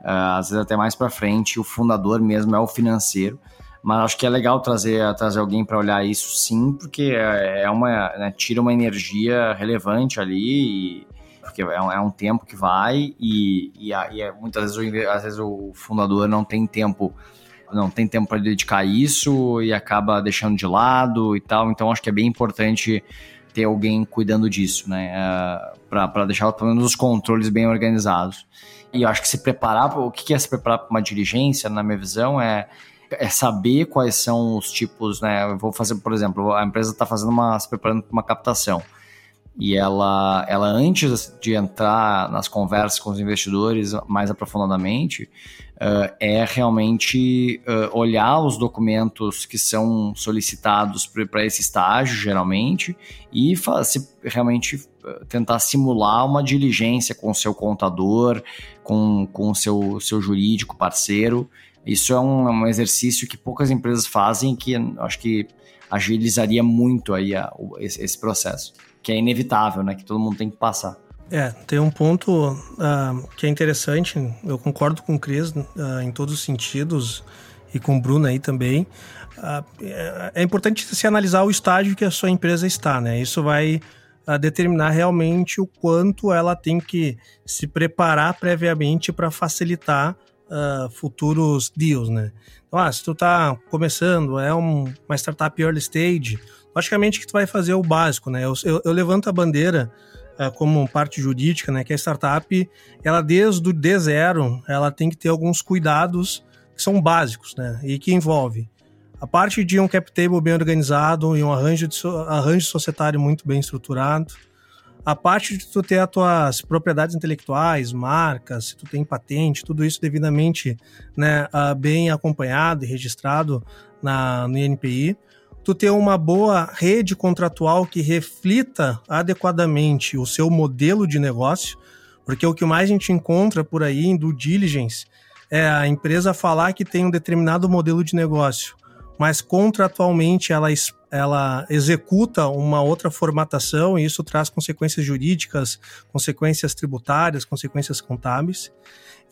uh, às vezes até mais para frente, o fundador mesmo é o financeiro. Mas acho que é legal trazer, trazer alguém para olhar isso sim, porque é, é uma, né, tira uma energia relevante ali e, porque é um, é um tempo que vai e, e, e é, muitas vezes, às vezes o fundador não tem tempo não tem tempo para dedicar isso e acaba deixando de lado e tal. Então acho que é bem importante ter alguém cuidando disso, né? É, para deixar pelo menos os controles bem organizados. E eu acho que se preparar, o que é se preparar para uma diligência, na minha visão, é, é saber quais são os tipos, né? Eu vou fazer, por exemplo, a empresa está fazendo uma, se preparando para uma captação e ela, ela antes de entrar nas conversas com os investidores mais aprofundadamente, uh, é realmente uh, olhar os documentos que são solicitados para esse estágio, geralmente, e se, realmente tentar simular uma diligência com o seu contador, com, com o seu, seu jurídico parceiro. Isso é um, é um exercício que poucas empresas fazem que acho que agilizaria muito aí a, esse, esse processo que é inevitável, né? Que todo mundo tem que passar. É, tem um ponto uh, que é interessante, eu concordo com o Cris uh, em todos os sentidos e com o Bruno aí também. Uh, é importante se analisar o estágio que a sua empresa está, né? Isso vai determinar realmente o quanto ela tem que se preparar previamente para facilitar futuros deals, né? Então, ah, se tu está começando, é um, uma startup early stage, logicamente que tu vai fazer o básico, né? Eu, eu, eu levanto a bandeira como parte jurídica, né? Que a startup, ela desde o D0, ela tem que ter alguns cuidados que são básicos, né? E que envolve a parte de um cap table bem organizado e um arranjo, de, arranjo societário muito bem estruturado, a parte de tu ter as tuas propriedades intelectuais, marcas, se tu tem patente, tudo isso devidamente né, uh, bem acompanhado e registrado na, no INPI tu ter uma boa rede contratual que reflita adequadamente o seu modelo de negócio, porque o que mais a gente encontra por aí em due diligence é a empresa falar que tem um determinado modelo de negócio, mas contratualmente ela, ela executa uma outra formatação e isso traz consequências jurídicas, consequências tributárias, consequências contábeis.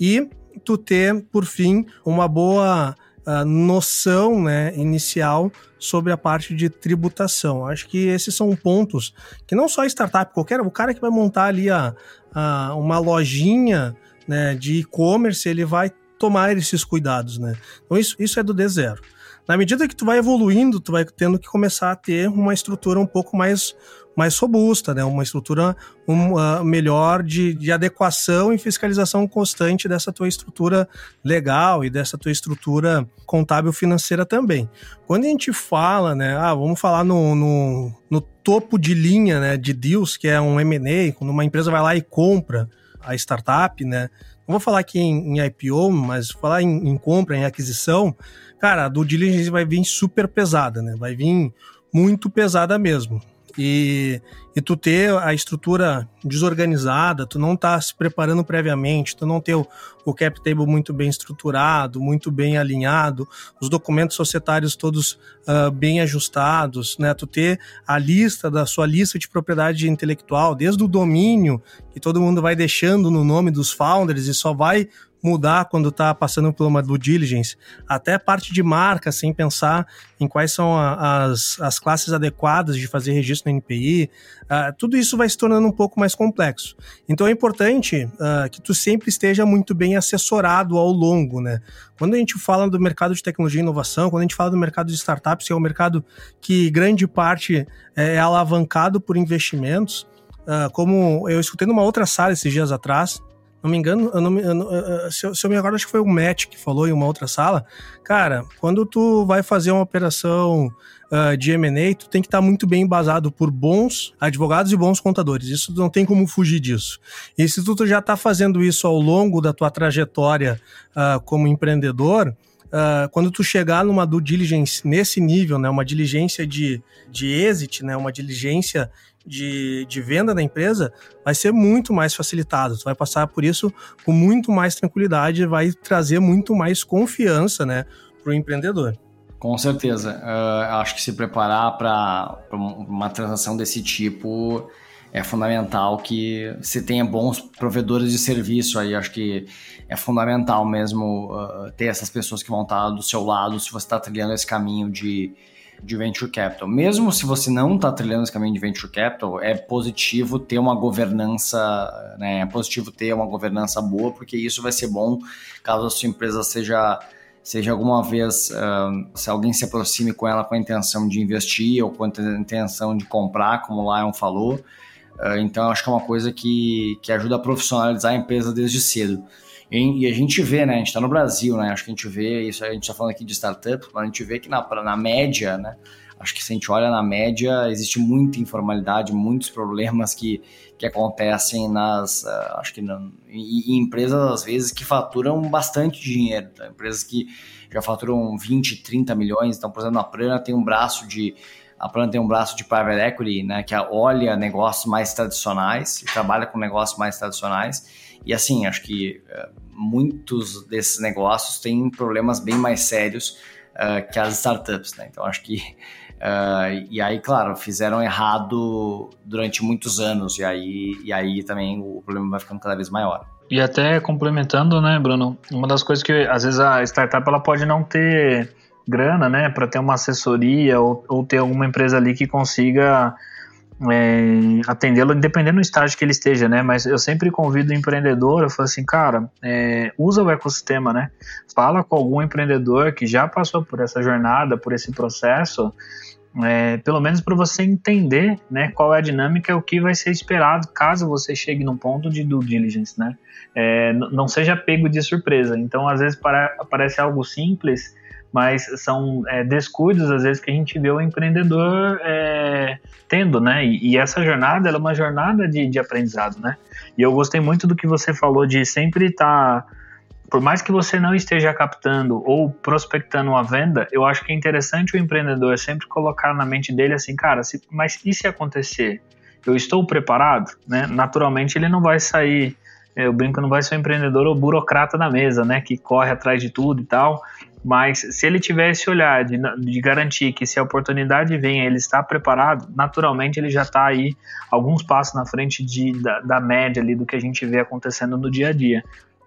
E tu ter, por fim, uma boa uh, noção né, inicial sobre a parte de tributação. Acho que esses são pontos que não só a startup, qualquer o cara que vai montar ali a, a uma lojinha né, de e-commerce, ele vai tomar esses cuidados, né? Então isso, isso é do D0. Na medida que tu vai evoluindo, tu vai tendo que começar a ter uma estrutura um pouco mais mais robusta, né? uma estrutura um, uh, melhor de, de adequação e fiscalização constante dessa tua estrutura legal e dessa tua estrutura contábil financeira também. Quando a gente fala, né, ah, vamos falar no, no, no topo de linha né, de deals, que é um M&A, quando uma empresa vai lá e compra a startup, né, não vou falar aqui em, em IPO, mas falar em, em, compra, em aquisição, cara, a due diligence vai vir super pesada, né? Vai vir muito pesada mesmo. E, e tu ter a estrutura desorganizada, tu não tá se preparando previamente, tu não ter o, o cap table muito bem estruturado, muito bem alinhado, os documentos societários todos uh, bem ajustados, né? Tu ter a lista da sua lista de propriedade intelectual, desde o domínio, que todo mundo vai deixando no nome dos founders e só vai mudar quando está passando por uma due diligence, até parte de marca, sem pensar em quais são a, as, as classes adequadas de fazer registro no NPI, uh, ah, tudo isso vai se tornando um pouco mais complexo. Então é importante uh, que tu sempre esteja muito bem assessorado ao longo, né? Quando a gente fala do mercado de tecnologia e inovação, quando a gente fala do mercado de startups, que é um mercado que grande parte é, é alavancado por investimentos, uh, como eu escutei numa outra sala esses dias atrás, não me engano, eu não, eu, se, eu, se eu me recordo, acho que foi o Matt que falou em uma outra sala. Cara, quando tu vai fazer uma operação uh, de M&A, tu tem que estar tá muito bem embasado por bons advogados e bons contadores. Isso não tem como fugir disso. E se tu já está fazendo isso ao longo da tua trajetória uh, como empreendedor, Uh, quando tu chegar numa due diligence nesse nível, né, uma diligência de, de exit, né, uma diligência de, de venda da empresa, vai ser muito mais facilitado. Tu vai passar por isso com muito mais tranquilidade, vai trazer muito mais confiança né, para o empreendedor. Com certeza. Uh, acho que se preparar para uma transação desse tipo é fundamental que se tenha bons provedores de serviço aí. Acho que é fundamental mesmo uh, ter essas pessoas que vão estar do seu lado se você está trilhando esse caminho de, de venture capital. Mesmo se você não está trilhando esse caminho de venture capital, é positivo ter uma governança, né? É positivo ter uma governança boa, porque isso vai ser bom caso a sua empresa seja seja alguma vez uh, se alguém se aproxime com ela com a intenção de investir ou com a intenção de comprar, como o Lion falou. Uh, então, acho que é uma coisa que, que ajuda a profissionalizar a empresa desde cedo. E, a gente vê, né? A gente está no Brasil, né? Acho que a gente vê isso. A gente está falando aqui de startup, mas a gente vê que na, na média, né? Acho que se a gente olha na média, existe muita informalidade, muitos problemas que, que acontecem nas. Uh, acho que não, em, em, empresas, às vezes, que faturam bastante dinheiro. Tá? Empresas que já faturam 20, 30 milhões. Então, por exemplo, a Prana tem um braço de. A Prana tem um braço de private equity, né? Que olha negócios mais tradicionais e trabalha com negócios mais tradicionais e assim, acho que uh, muitos desses negócios têm problemas bem mais sérios uh, que as startups, né? Então acho que. Uh, e aí, claro, fizeram errado durante muitos anos, e aí, e aí também o problema vai ficando cada vez maior. E até complementando, né, Bruno, uma das coisas que às vezes a startup ela pode não ter grana, né, para ter uma assessoria ou, ou ter alguma empresa ali que consiga é, atendê-lo, dependendo do estágio que ele esteja, né? Mas eu sempre convido o empreendedor, eu falo assim, cara, é, usa o ecossistema, né? Fala com algum empreendedor que já passou por essa jornada, por esse processo, é, pelo menos para você entender, né, qual é a dinâmica o que vai ser esperado caso você chegue num ponto de due diligence, né? É, não seja pego de surpresa. Então, às vezes para, parece algo simples, mas são é, descuidos, às vezes, que a gente vê o empreendedor é, tendo, né? E, e, essa jornada, é uma jornada de, de, aprendizado, né? E eu gostei muito do que você falou de sempre estar... Tá, por mais que você não esteja captando ou prospectando uma venda, eu acho que é interessante o empreendedor sempre colocar na mente dele assim, cara, se, mas e se acontecer? Eu estou preparado? Né? Naturalmente ele não vai sair eu brinco, não vai ser o empreendedor ou burocrata da mesa, né, que corre atrás de tudo e tal, mas se ele tiver esse olhar de, de garantir que se a oportunidade vem, ele está preparado, naturalmente ele já está aí alguns passos na frente de, da, da média ali do que a gente vê acontecendo no dia a dia.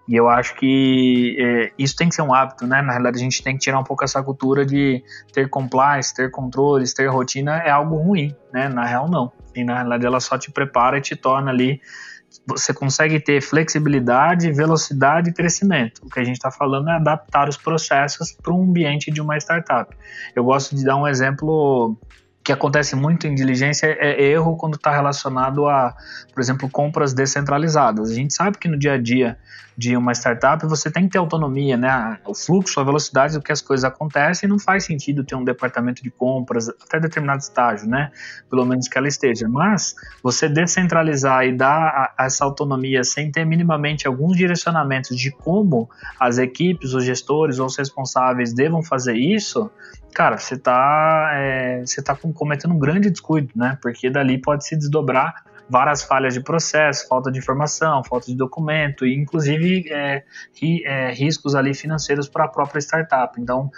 E eu acho que é, isso tem que ser um hábito, né? Na realidade, a gente tem que tirar um pouco essa cultura de ter compliance, ter controles, ter rotina é algo ruim, né? Na real, não. E na realidade, ela só te prepara e te torna ali. Você consegue ter flexibilidade, velocidade e crescimento. O que a gente está falando é adaptar os processos para um ambiente de uma startup. Eu gosto de dar um exemplo que acontece muito em diligência é erro quando está relacionado a, por exemplo, compras descentralizadas. A gente sabe que no dia a dia de uma startup você tem que ter autonomia, né? O fluxo, a velocidade do que as coisas acontecem, não faz sentido ter um departamento de compras até determinado estágio, né? Pelo menos que ela esteja. Mas você descentralizar e dar a, essa autonomia sem ter minimamente alguns direcionamentos de como as equipes, os gestores ou os responsáveis devam fazer isso, cara, você está é, você tá cometendo um grande descuido, né? Porque dali pode se desdobrar várias falhas de processo, falta de informação, falta de documento e inclusive é, ri, é, riscos ali financeiros para a própria startup. Então,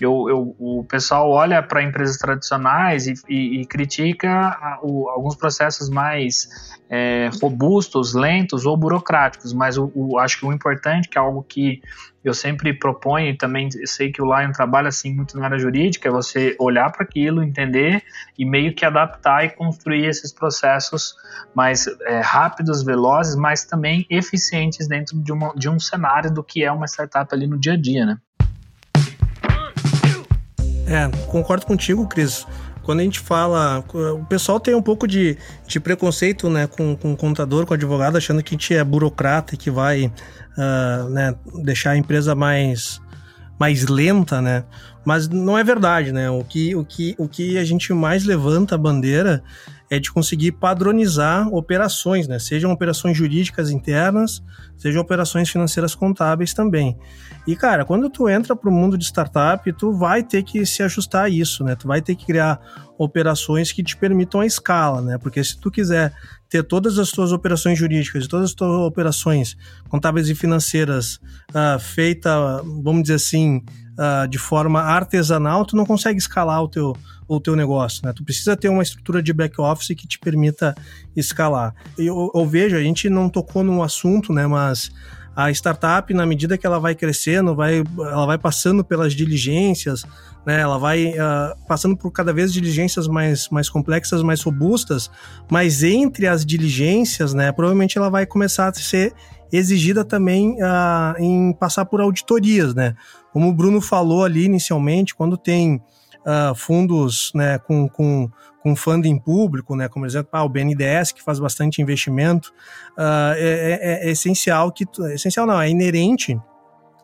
eu, eu, o pessoal olha para empresas tradicionais e, e, e critica a, o, alguns processos mais é, robustos, lentos ou burocráticos, mas o, o, acho que o importante, que é algo que eu sempre proponho e também sei que o Lion trabalha assim muito na área jurídica, é você olhar para aquilo, entender e meio que adaptar e construir esses processos mais é, rápidos, velozes, mas também eficientes dentro de, uma, de um cenário do que é uma startup ali no dia a dia, né? É, concordo contigo, Cris quando a gente fala. O pessoal tem um pouco de, de preconceito né, com, com o contador, com o advogado, achando que a gente é burocrata e que vai uh, né, deixar a empresa mais, mais lenta, né? Mas não é verdade, né? O que, o, que, o que a gente mais levanta a bandeira é de conseguir padronizar operações, né? Sejam operações jurídicas internas, sejam operações financeiras contábeis também. E, cara, quando tu entra para o mundo de startup, tu vai ter que se ajustar a isso, né? Tu vai ter que criar operações que te permitam a escala, né? Porque se tu quiser ter todas as tuas operações jurídicas e todas as tuas operações contábeis e financeiras uh, feita, vamos dizer assim, uh, de forma artesanal, tu não consegue escalar o teu, o teu negócio, né? Tu precisa ter uma estrutura de back-office que te permita escalar. Eu, eu vejo, a gente não tocou no assunto, né? Mas a startup, na medida que ela vai crescendo, vai, ela vai passando pelas diligências, né? Ela vai uh, passando por cada vez diligências mais, mais complexas, mais robustas, mas entre as diligências, né? Provavelmente ela vai começar a ser exigida também uh, em passar por auditorias, né? Como o Bruno falou ali inicialmente, quando tem uh, fundos né, com, com, com funding público, né, como exemplo ah, o BNDES, que faz bastante investimento, uh, é, é, é, essencial que. É essencial não, é inerente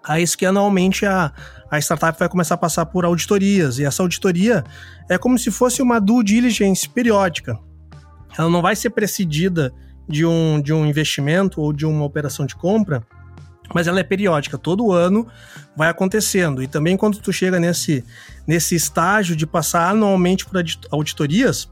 a isso que anualmente a, a startup vai começar a passar por auditorias. E essa auditoria é como se fosse uma due diligence periódica. Ela não vai ser precedida de um, de um investimento ou de uma operação de compra, mas ela é periódica, todo ano vai acontecendo. E também quando tu chega nesse, nesse estágio de passar anualmente por auditorias,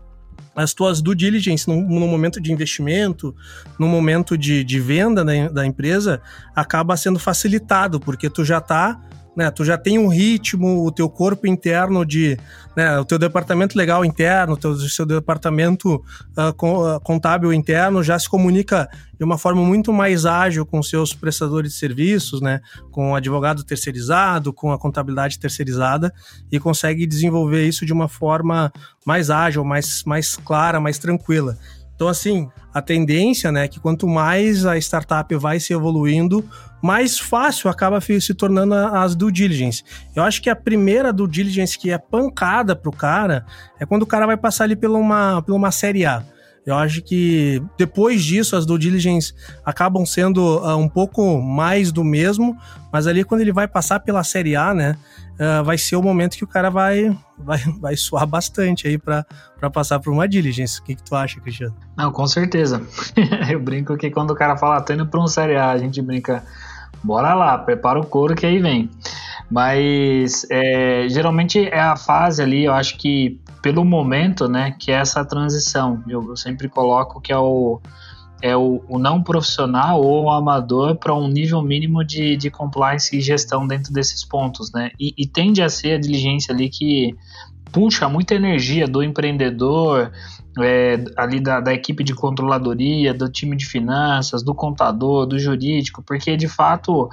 as tuas due diligence no, no momento de investimento, no momento de, de venda da, da empresa, acaba sendo facilitado, porque tu já está né? Tu já tem um ritmo, o teu corpo interno de, né? O teu departamento legal interno, o teu, seu departamento uh, contábil interno já se comunica de uma forma muito mais ágil com seus prestadores de serviços, né? Com o advogado terceirizado, com a contabilidade terceirizada e consegue desenvolver isso de uma forma mais ágil, mais, mais clara, mais tranquila. Então, assim, a tendência, né, é que quanto mais a startup vai se evoluindo, mais fácil acaba se tornando as due diligence. Eu acho que a primeira due diligence que é pancada pro cara é quando o cara vai passar ali por uma, por uma série A. Eu acho que depois disso as due diligence acabam sendo uh, um pouco mais do mesmo, mas ali quando ele vai passar pela série A, né, uh, vai ser o momento que o cara vai vai, vai suar bastante aí para passar por uma diligence. O que, que tu acha, Cristiano? Não, com certeza. [LAUGHS] Eu brinco que quando o cara fala, tô indo para um série A, a gente brinca, bora lá, prepara o couro que aí vem. Mas é, geralmente é a fase ali, eu acho que pelo momento, né, que é essa transição. Eu, eu sempre coloco que é o, é o, o não profissional ou o amador para um nível mínimo de, de compliance e gestão dentro desses pontos, né? E, e, tende a ser a diligência ali que puxa muita energia do empreendedor, é, ali da, da, equipe de controladoria, do time de finanças, do contador, do jurídico, porque de fato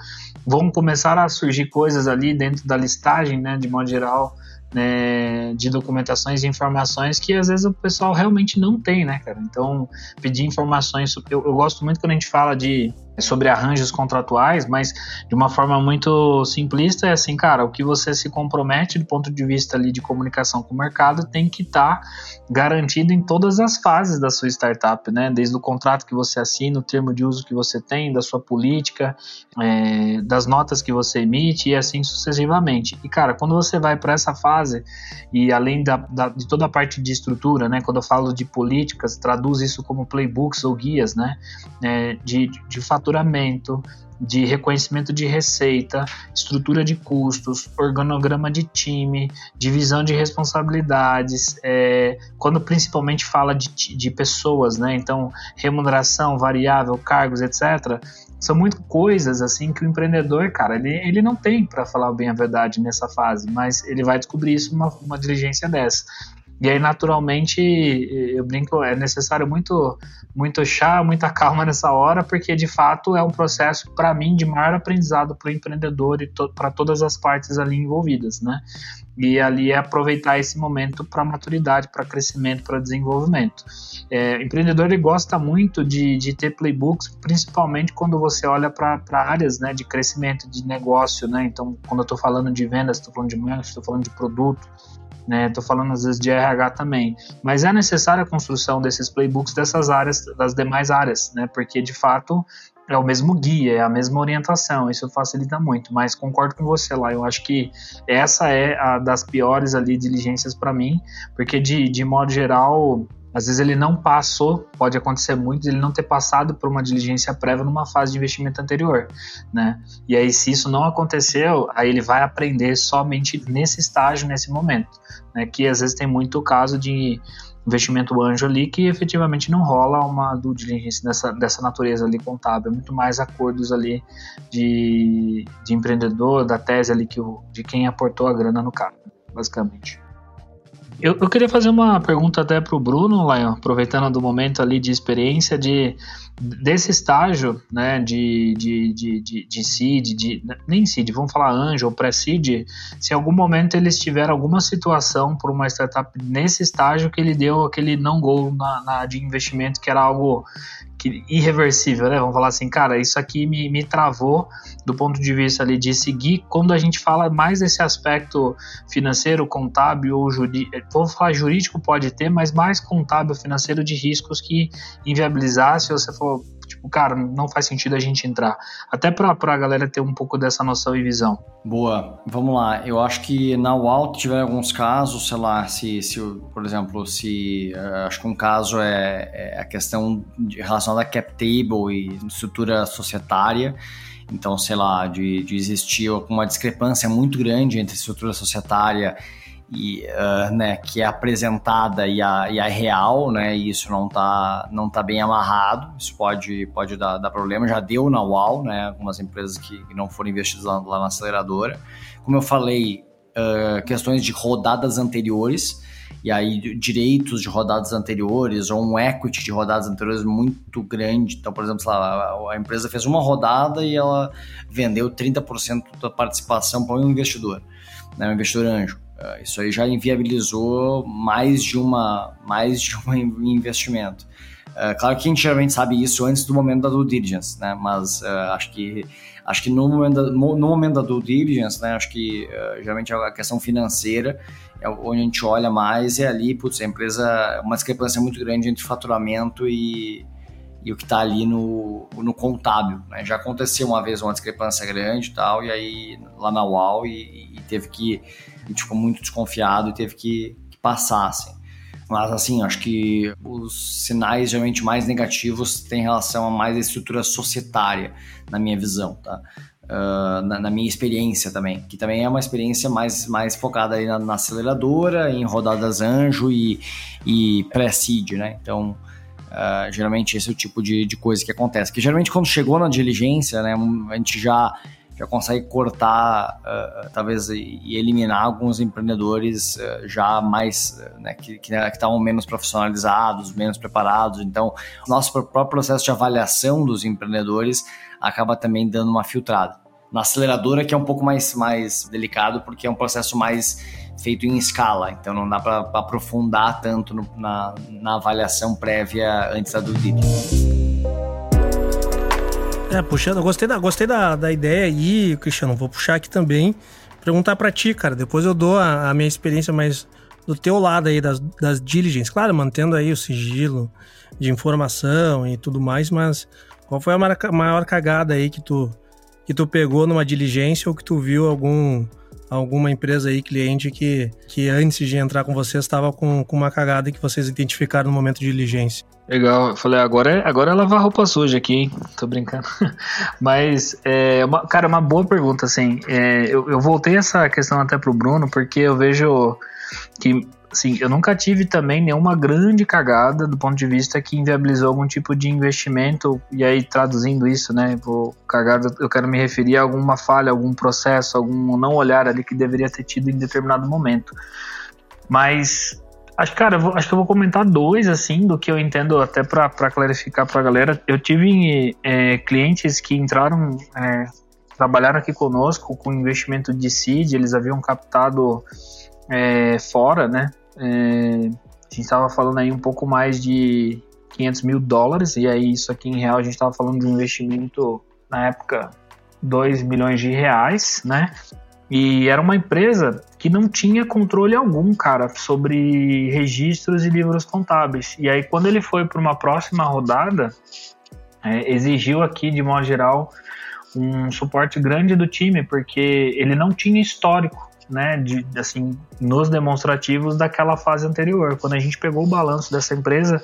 vão começar a surgir coisas ali dentro da listagem, né, de modo geral, né, de documentações e informações que às vezes o pessoal realmente não tem, né, cara? Então, pedir informações, eu, eu gosto muito quando a gente fala de sobre arranjos contratuais, mas de uma forma muito simplista é assim, cara, o que você se compromete do ponto de vista ali de comunicação com o mercado tem que estar tá garantido em todas as fases da sua startup, né? Desde o contrato que você assina, o termo de uso que você tem, da sua política, é, das notas que você emite e assim sucessivamente. E cara, quando você vai para essa fase e além da, da, de toda a parte de estrutura, né? Quando eu falo de políticas, traduz isso como playbooks ou guias, né? É, de, de faturamento, de reconhecimento de receita, estrutura de custos, organograma de time, divisão de responsabilidades, é, quando principalmente fala de, de pessoas, né? Então, remuneração, variável, cargos, etc. São muito coisas assim que o empreendedor, cara, ele, ele não tem para falar bem a verdade nessa fase, mas ele vai descobrir isso numa uma diligência dessa. E aí, naturalmente, eu brinco, é necessário muito, muito chá, muita [LAUGHS] calma nessa hora, porque de fato é um processo, para mim, de maior aprendizado para o empreendedor e to para todas as partes ali envolvidas, né? E ali é aproveitar esse momento para maturidade, para crescimento, para desenvolvimento. É, empreendedor ele gosta muito de, de ter playbooks, principalmente quando você olha para áreas né, de crescimento de negócio, né? Então, quando eu estou falando de vendas, estou falando de marketing, estou falando de produto, né? Tô falando às vezes de RH também, mas é necessária a construção desses playbooks dessas áreas, das demais áreas, né? Porque de fato é o mesmo guia, é a mesma orientação, isso facilita muito, mas concordo com você lá, eu acho que essa é a das piores ali diligências para mim, porque de, de modo geral às vezes ele não passou, pode acontecer muito, ele não ter passado por uma diligência prévia numa fase de investimento anterior, né? E aí, se isso não aconteceu, aí ele vai aprender somente nesse estágio, nesse momento, né? Que às vezes tem muito caso de investimento anjo ali que efetivamente não rola uma due diligence dessa, dessa natureza ali contábil, é muito mais acordos ali de, de empreendedor, da tese ali que o, de quem aportou a grana no carro, basicamente. Eu, eu queria fazer uma pergunta até para o Bruno, Lion, aproveitando do momento ali de experiência de desse estágio né, de, de, de, de, de seed, de, nem seed, vamos falar anjo ou pré-seed, se em algum momento eles tiveram alguma situação por uma startup nesse estágio que ele deu aquele não gol na, na de investimento que era algo que, irreversível, né? Vamos falar assim, cara, isso aqui me, me travou do ponto de vista ali de seguir. Quando a gente fala mais desse aspecto financeiro, contábil ou jurídico, vou falar jurídico pode ter, mas mais contábil, financeiro de riscos que inviabilizar se você for tipo, cara, não faz sentido a gente entrar. Até pra, pra galera ter um pouco dessa noção e visão. Boa, vamos lá. Eu acho que na UAL tiver alguns casos, sei lá, se, se por exemplo, se uh, acho que um caso é, é a questão de, relacionada a cap table e estrutura societária. Então, sei lá, de, de existir uma discrepância muito grande entre estrutura societária e, uh, né, que é apresentada e a, e a real, né, e isso não está não tá bem amarrado, isso pode, pode dar, dar problema, já deu na UAU, né, algumas empresas que, que não foram investidas lá, lá, na aceleradora. Como eu falei, uh, questões de rodadas anteriores, e aí direitos de rodadas anteriores ou um equity de rodadas anteriores muito grande. Então, por exemplo, lá, a empresa fez uma rodada e ela vendeu 30% da participação para um investidor, né, um investidor anjo. Uh, isso aí já inviabilizou mais de uma mais de um [LAUGHS] investimento. Uh, claro que a gente geralmente sabe isso antes do momento da due diligence, né? Mas uh, acho que acho que no momento da, no, momento da due diligence, né? Acho que geralmente a questão financeira é onde a gente olha mais é ali, putz, a empresa uma discrepância muito grande entre faturamento e, e o que está ali no, no contábil. Né? Já aconteceu uma vez uma discrepância grande e tal, e aí lá na UAU e, e teve que a gente ficou muito desconfiado e teve que, que passar, assim. Mas, assim, acho que os sinais geralmente mais negativos têm relação a mais a estrutura societária, na minha visão, tá? Uh, na, na, minha experiência também, que também é uma experiência mais, mais focada aí na, na aceleradora, em rodadas anjo e, e pré-seed, né? Então, uh, geralmente esse é o tipo de, de coisa que acontece. Que geralmente quando chegou na diligência, né, a gente já já consegue cortar, uh, talvez, e, eliminar alguns empreendedores uh, já mais, né, que estavam menos profissionalizados, menos preparados. Então, nosso próprio processo de avaliação dos empreendedores acaba também dando uma filtrada. Na aceleradora, que é um pouco mais, mais delicado, porque é um processo mais feito em escala, então não dá para aprofundar tanto no, na, na avaliação prévia antes da due é, puxando, gostei da, gostei da, da ideia aí, Cristiano, vou puxar aqui também. Perguntar para ti, cara, depois eu dou a, a, minha experiência mais do teu lado aí das, das diligências. Claro, mantendo aí o sigilo de informação e tudo mais, mas qual foi a maior cagada aí que tu, que tu pegou numa diligência ou que tu viu algum alguma empresa aí, cliente, que, que antes de entrar com vocês estava com, com uma cagada que vocês identificaram no momento de diligência? Legal, eu falei, agora é, agora é lavar roupa suja aqui, hein? Tô brincando. [LAUGHS] Mas, é uma, cara, uma boa pergunta, assim. É, eu, eu voltei essa questão até pro Bruno, porque eu vejo que assim, eu nunca tive também nenhuma grande cagada do ponto de vista que inviabilizou algum tipo de investimento, e aí traduzindo isso, né, vou cagada, eu quero me referir a alguma falha, algum processo, algum não olhar ali que deveria ter tido em determinado momento. Mas Acho, cara, vou, acho que eu vou comentar dois, assim, do que eu entendo, até para clarificar para a galera. Eu tive é, clientes que entraram, é, trabalharam aqui conosco com investimento de seed, eles haviam captado é, fora, né? É, a gente estava falando aí um pouco mais de 500 mil dólares, e aí isso aqui em real a gente estava falando de um investimento, na época, 2 milhões de reais, né? E era uma empresa que não tinha controle algum, cara, sobre registros e livros contábeis. E aí, quando ele foi para uma próxima rodada, é, exigiu aqui, de modo geral, um suporte grande do time, porque ele não tinha histórico né, de, assim, nos demonstrativos daquela fase anterior. Quando a gente pegou o balanço dessa empresa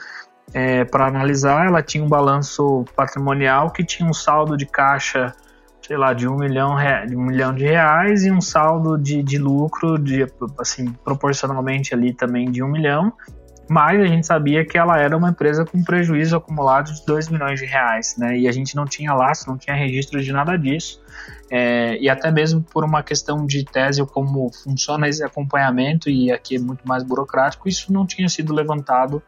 é, para analisar, ela tinha um balanço patrimonial que tinha um saldo de caixa, sei lá, de um milhão, de, um milhão de reais e um saldo de, de lucro, de, assim, proporcionalmente ali também de um milhão mas a gente sabia que ela era uma empresa com prejuízo acumulado de 2 milhões de reais, né? E a gente não tinha laço, não tinha registro de nada disso. É, e até mesmo por uma questão de tese, como funciona esse acompanhamento, e aqui é muito mais burocrático, isso não tinha sido levantado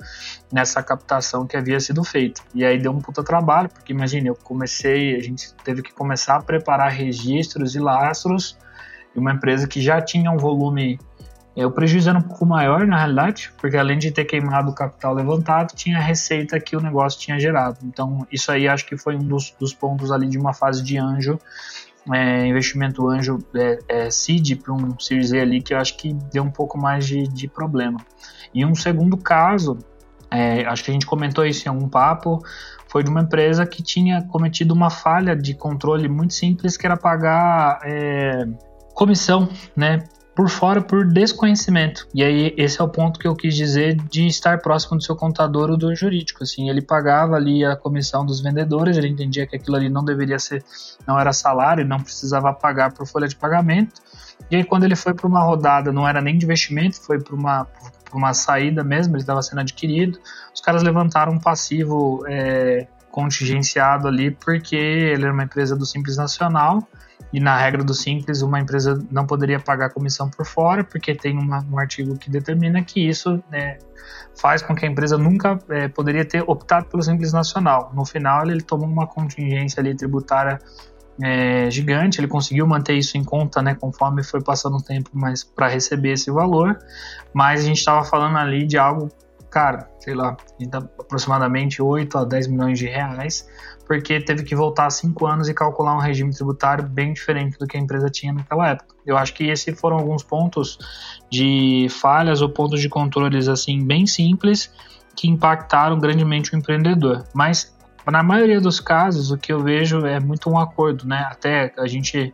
nessa captação que havia sido feita. E aí deu um puta trabalho, porque imagine, eu comecei, a gente teve que começar a preparar registros e lastros, e uma empresa que já tinha um volume é, o prejuízo era um pouco maior, na realidade, porque além de ter queimado o capital levantado, tinha a receita que o negócio tinha gerado. Então, isso aí acho que foi um dos, dos pontos ali de uma fase de anjo, é, investimento anjo é, é, seed para um Series A ali, que eu acho que deu um pouco mais de, de problema. E um segundo caso, é, acho que a gente comentou isso em algum papo, foi de uma empresa que tinha cometido uma falha de controle muito simples, que era pagar é, comissão, né, por fora por desconhecimento. E aí esse é o ponto que eu quis dizer de estar próximo do seu contador ou do jurídico. Assim, ele pagava ali a comissão dos vendedores, ele entendia que aquilo ali não deveria ser, não era salário, não precisava pagar por folha de pagamento. E aí quando ele foi para uma rodada, não era nem de investimento, foi para uma uma saída mesmo, ele estava sendo adquirido. Os caras levantaram um passivo é, contingenciado ali porque ele era uma empresa do Simples Nacional e na regra do simples, uma empresa não poderia pagar comissão por fora, porque tem uma, um artigo que determina que isso né, faz com que a empresa nunca é, poderia ter optado pelo simples nacional. No final, ele, ele tomou uma contingência ali tributária é, gigante, ele conseguiu manter isso em conta, né, conforme foi passando o tempo, mas para receber esse valor. Mas a gente estava falando ali de algo, cara, sei lá, aproximadamente 8 a 10 milhões de reais porque teve que voltar cinco anos e calcular um regime tributário bem diferente do que a empresa tinha naquela época. Eu acho que esses foram alguns pontos de falhas ou pontos de controles assim bem simples que impactaram grandemente o empreendedor. Mas na maioria dos casos o que eu vejo é muito um acordo, né? Até a gente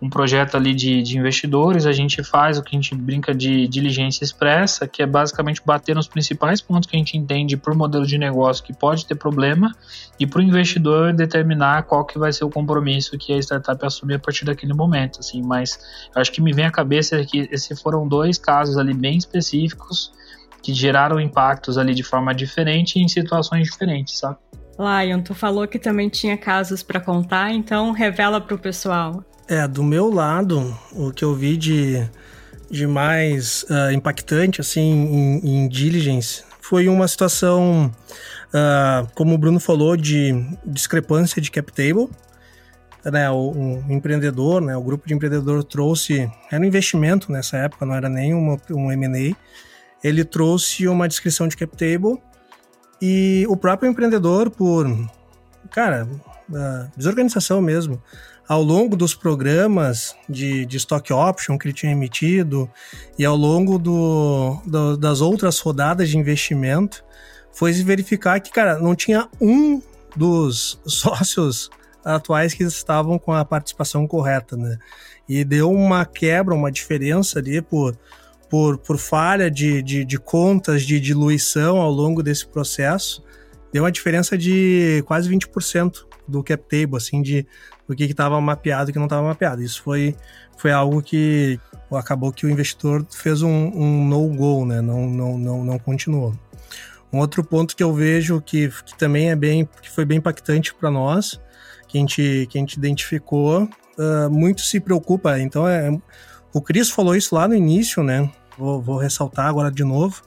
um projeto ali de, de, investidores, a gente faz o que a gente brinca de diligência expressa, que é basicamente bater nos principais pontos que a gente entende por modelo de negócio que pode ter problema e para o investidor determinar qual que vai ser o compromisso que a startup assumir a partir daquele momento, assim, mas acho que me vem à cabeça que esses foram dois casos ali bem específicos que geraram impactos ali de forma diferente em situações diferentes, sabe? Lion, tu falou que também tinha casos para contar, então revela para o pessoal. É, do meu lado, o que eu vi de, de mais uh, impactante, assim, em, em diligence, foi uma situação, uh, como o Bruno falou, de discrepância de cap table. Né, o, empreendedor, né, o grupo de empreendedor trouxe, era um investimento nessa época, não era nem uma, um M&A, ele trouxe uma descrição de cap table e o próprio empreendedor, por, cara, uh, desorganização mesmo, ao longo dos programas de, de stock option que ele tinha emitido e ao longo do, do, das outras rodadas de investimento, foi verificar que, cara, não tinha um dos [LAUGHS] sócios atuais que estavam com a participação correta, né? E deu uma quebra, uma diferença ali por, por, por falha de, de, de contas de diluição ao longo desse processo, deu uma diferença de quase 20% do cap table, assim, de do que estava mapeado e que não estava mapeado. Isso foi, foi algo que acabou que o investidor fez um, um no-go, né? Não, não, não, não continuou. Um outro ponto que eu vejo que, que também é bem, que foi bem impactante para nós, que a gente, que a gente identificou, uh, muito se preocupa. Então, é, o Cris falou isso lá no início, né? Vou, vou ressaltar agora de novo.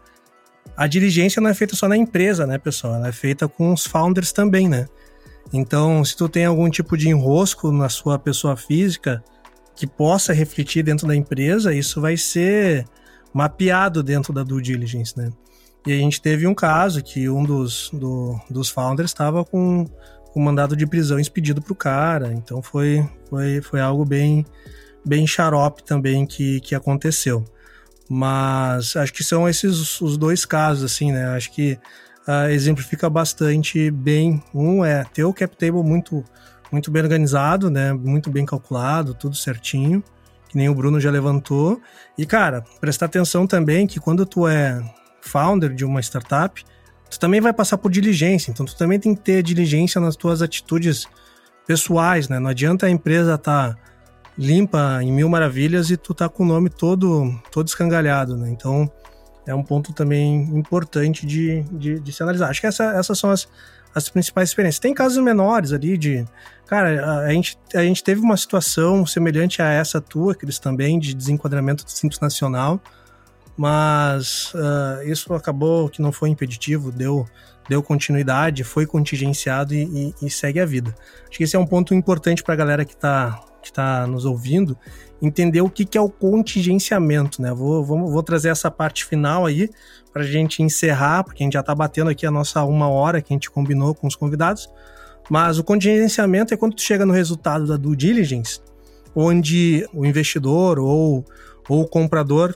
A diligência não é feita só na empresa, né, pessoal? Ela é feita com os founders também, né? Então, se tu tem algum tipo de enrosco na sua pessoa física que possa refletir dentro da empresa, isso vai ser mapeado dentro da due diligence, né? E a gente teve um caso que um dos, do, dos founders estava com o mandado de prisão expedido para o cara, então foi, foi, foi algo bem, bem xarope também que, que aconteceu. Mas acho que são esses os dois casos, assim, né? Acho que uh, exemplifica bastante bem. Um é ter o cap table muito, muito bem organizado, né? Muito bem calculado, tudo certinho, que nem o Bruno já levantou. E, cara, prestar atenção também que quando tu é founder de uma startup, tu também vai passar por diligência. Então, tu também tem que ter diligência nas tuas atitudes pessoais, né? Não adianta a empresa estar tá limpa em mil maravilhas e tu tá com o nome todo todo escangalhado, né? Então, é um ponto também importante de, de, de se analisar. Acho que essa, essas são as, as principais experiências. Tem casos menores ali de. Cara, a, a, gente, a gente teve uma situação semelhante a essa tua, Cris, também, de desenquadramento do Simples Nacional, mas uh, isso acabou que não foi impeditivo, deu, deu continuidade, foi contingenciado e, e, e segue a vida. Acho que esse é um ponto importante para a galera que está que tá nos ouvindo entender o que, que é o contingenciamento, né? Vou, vou, vou trazer essa parte final aí para a gente encerrar, porque a gente já está batendo aqui a nossa uma hora que a gente combinou com os convidados. Mas o contingenciamento é quando tu chega no resultado da due diligence, onde o investidor ou, ou o comprador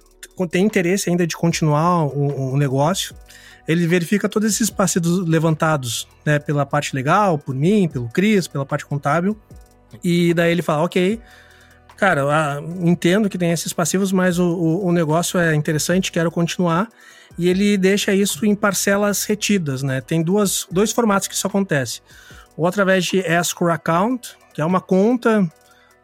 tem interesse ainda de continuar o, o negócio, ele verifica todos esses passivos levantados né, pela parte legal, por mim, pelo Cris, pela parte contábil, e daí ele fala, ok, cara, entendo que tem esses passivos, mas o, o, o, negócio é interessante, quero continuar. E ele deixa isso em parcelas retidas, né? Tem duas, dois formatos que isso acontece. Ou através de escrow account, que é uma conta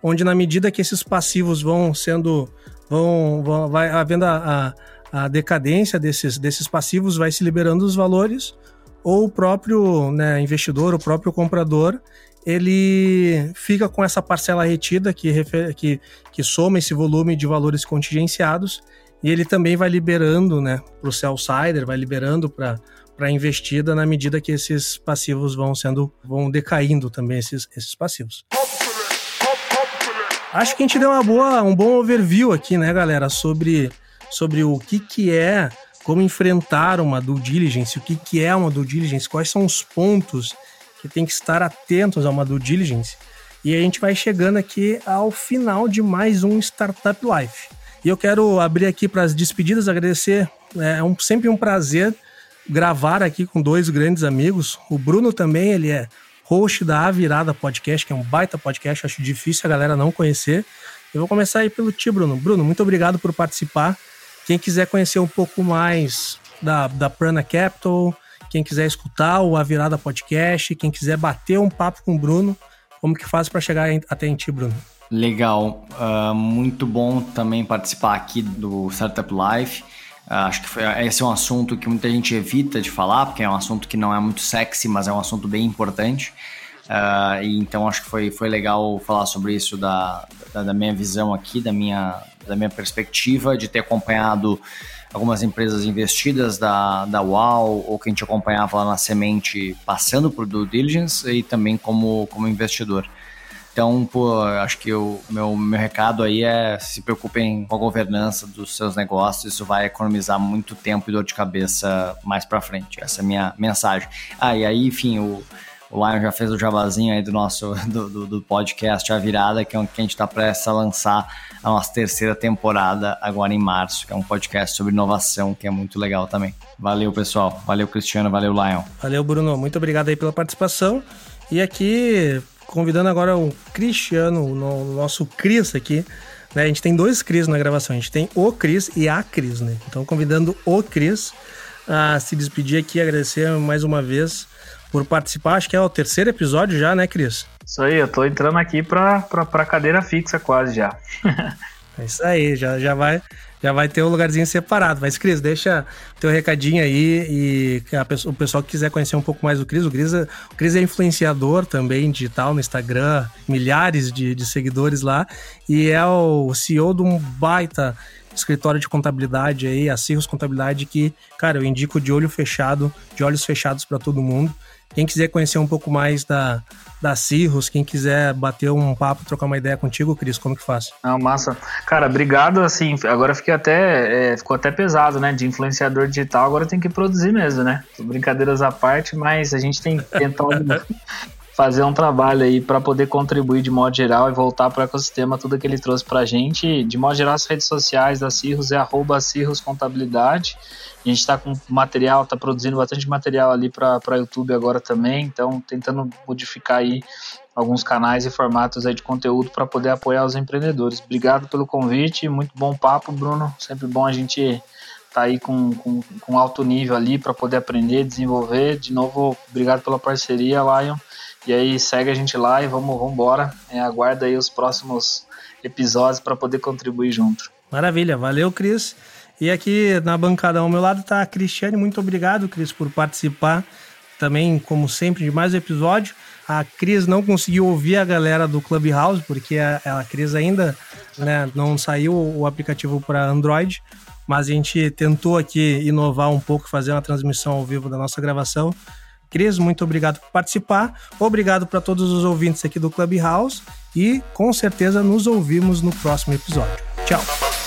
onde na medida que esses passivos vão sendo, vão, vão vai havendo a, a, a decadência desses, desses passivos, vai se liberando os valores, ou o próprio né, investidor, o próprio comprador, ele fica com essa parcela retida que, que, que soma esse volume de valores contingenciados e ele também vai liberando né, para o sell-sider, vai liberando para para investida na medida que esses passivos vão sendo vão decaindo também esses, esses passivos. Acho que a gente deu uma boa, um bom overview aqui, né, galera, sobre, sobre o que, que é, como enfrentar uma due diligence, o que, que é uma due diligence, quais são os pontos que tem que estar atentos a uma due diligence. E a gente vai chegando aqui ao final de mais um Startup Life. E eu quero abrir aqui para as despedidas, agradecer. É um, sempre um prazer gravar aqui com dois grandes amigos. O Bruno também, ele é host da A Virada Podcast, que é um baita podcast, acho difícil a galera não conhecer. Eu vou começar aí pelo ti, Bruno. Bruno, muito obrigado por participar. Quem quiser conhecer um pouco mais da, da Prana Capital, quem quiser escutar o A Virada Podcast, quem quiser bater um papo com o Bruno, como que faz para chegar até em ti, Bruno? Legal, uh, muito bom também participar aqui do Startup Life. Uh, acho que foi, esse é um assunto que muita gente evita de falar, porque é um assunto que não é muito sexy, mas é um assunto bem importante. Uh, e então acho que foi, foi legal falar sobre isso da, da, da, minha visão aqui, da minha, da minha perspectiva, de ter acompanhado algumas empresas investidas da, da UAU ou que a gente acompanhava lá na semente passando por due diligence e também como, como investidor. Então, pô, acho que o meu, meu recado aí é se preocupem com a governança dos seus negócios, isso vai economizar muito tempo e dor de cabeça mais para frente. Essa é a minha mensagem. Ah, e aí, enfim, o, o Lion já fez o jabazinho aí do nosso do, do, do podcast A Virada, que é um que a gente está prestes a lançar a nossa terceira temporada agora em março, que é um podcast sobre inovação, que é muito legal também. Valeu, pessoal. Valeu, Cristiano. Valeu, Lion. Valeu, Bruno. Muito obrigado aí pela participação. E aqui, convidando agora o Cristiano, o nosso Cris aqui. Né? A gente tem dois Cris na gravação. A gente tem o Cris e a Cris, né? Então, convidando o Cris a se despedir aqui, agradecer mais uma vez por participar. Acho que é o terceiro episódio já, né, Cris? Isso aí, eu tô entrando aqui pra, pra, pra cadeira fixa quase já. [LAUGHS] é isso aí, já, já vai já vai ter um lugarzinho separado. Mas, Cris, deixa teu recadinho aí e pessoa, o pessoal que quiser conhecer um pouco mais do Cris, o Cris, é, o Cris é influenciador também digital no Instagram, milhares de, de seguidores lá, e é o CEO de um baita escritório de contabilidade aí, a Cirrus Contabilidade, que, cara, eu indico de olho fechado, de olhos fechados para todo mundo. Quem quiser conhecer um pouco mais da, da Cirrus, quem quiser bater um papo, trocar uma ideia contigo, Cris, como que faz? Não, massa. Cara, obrigado, assim, agora fiquei até, é, ficou até pesado, né, de influenciador digital, agora tem que produzir mesmo, né? Brincadeiras à parte, mas a gente tem tentado [LAUGHS] fazer um trabalho aí para poder contribuir de modo geral e voltar para o ecossistema, tudo que ele trouxe para a gente. De modo geral, as redes sociais da Cirrus é arroba Cirrus Contabilidade. A gente está com material, está produzindo bastante material ali para YouTube agora também, então tentando modificar aí alguns canais e formatos aí de conteúdo para poder apoiar os empreendedores. Obrigado pelo convite, muito bom papo, Bruno. Sempre bom a gente tá aí com, com, com alto nível ali para poder aprender, desenvolver. De novo, obrigado pela parceria, Lion. E aí segue a gente lá e vamos, embora. É, aguarda aí os próximos episódios para poder contribuir junto. Maravilha, valeu, Cris. E aqui na bancada ao meu lado está a Cristiane. Muito obrigado, Cris, por participar também, como sempre, de mais um episódio. A Cris não conseguiu ouvir a galera do Clubhouse, porque a, a Cris ainda né, não saiu o aplicativo para Android, mas a gente tentou aqui inovar um pouco, fazer uma transmissão ao vivo da nossa gravação. Cris, muito obrigado por participar. Obrigado para todos os ouvintes aqui do Clubhouse e com certeza nos ouvimos no próximo episódio. Tchau!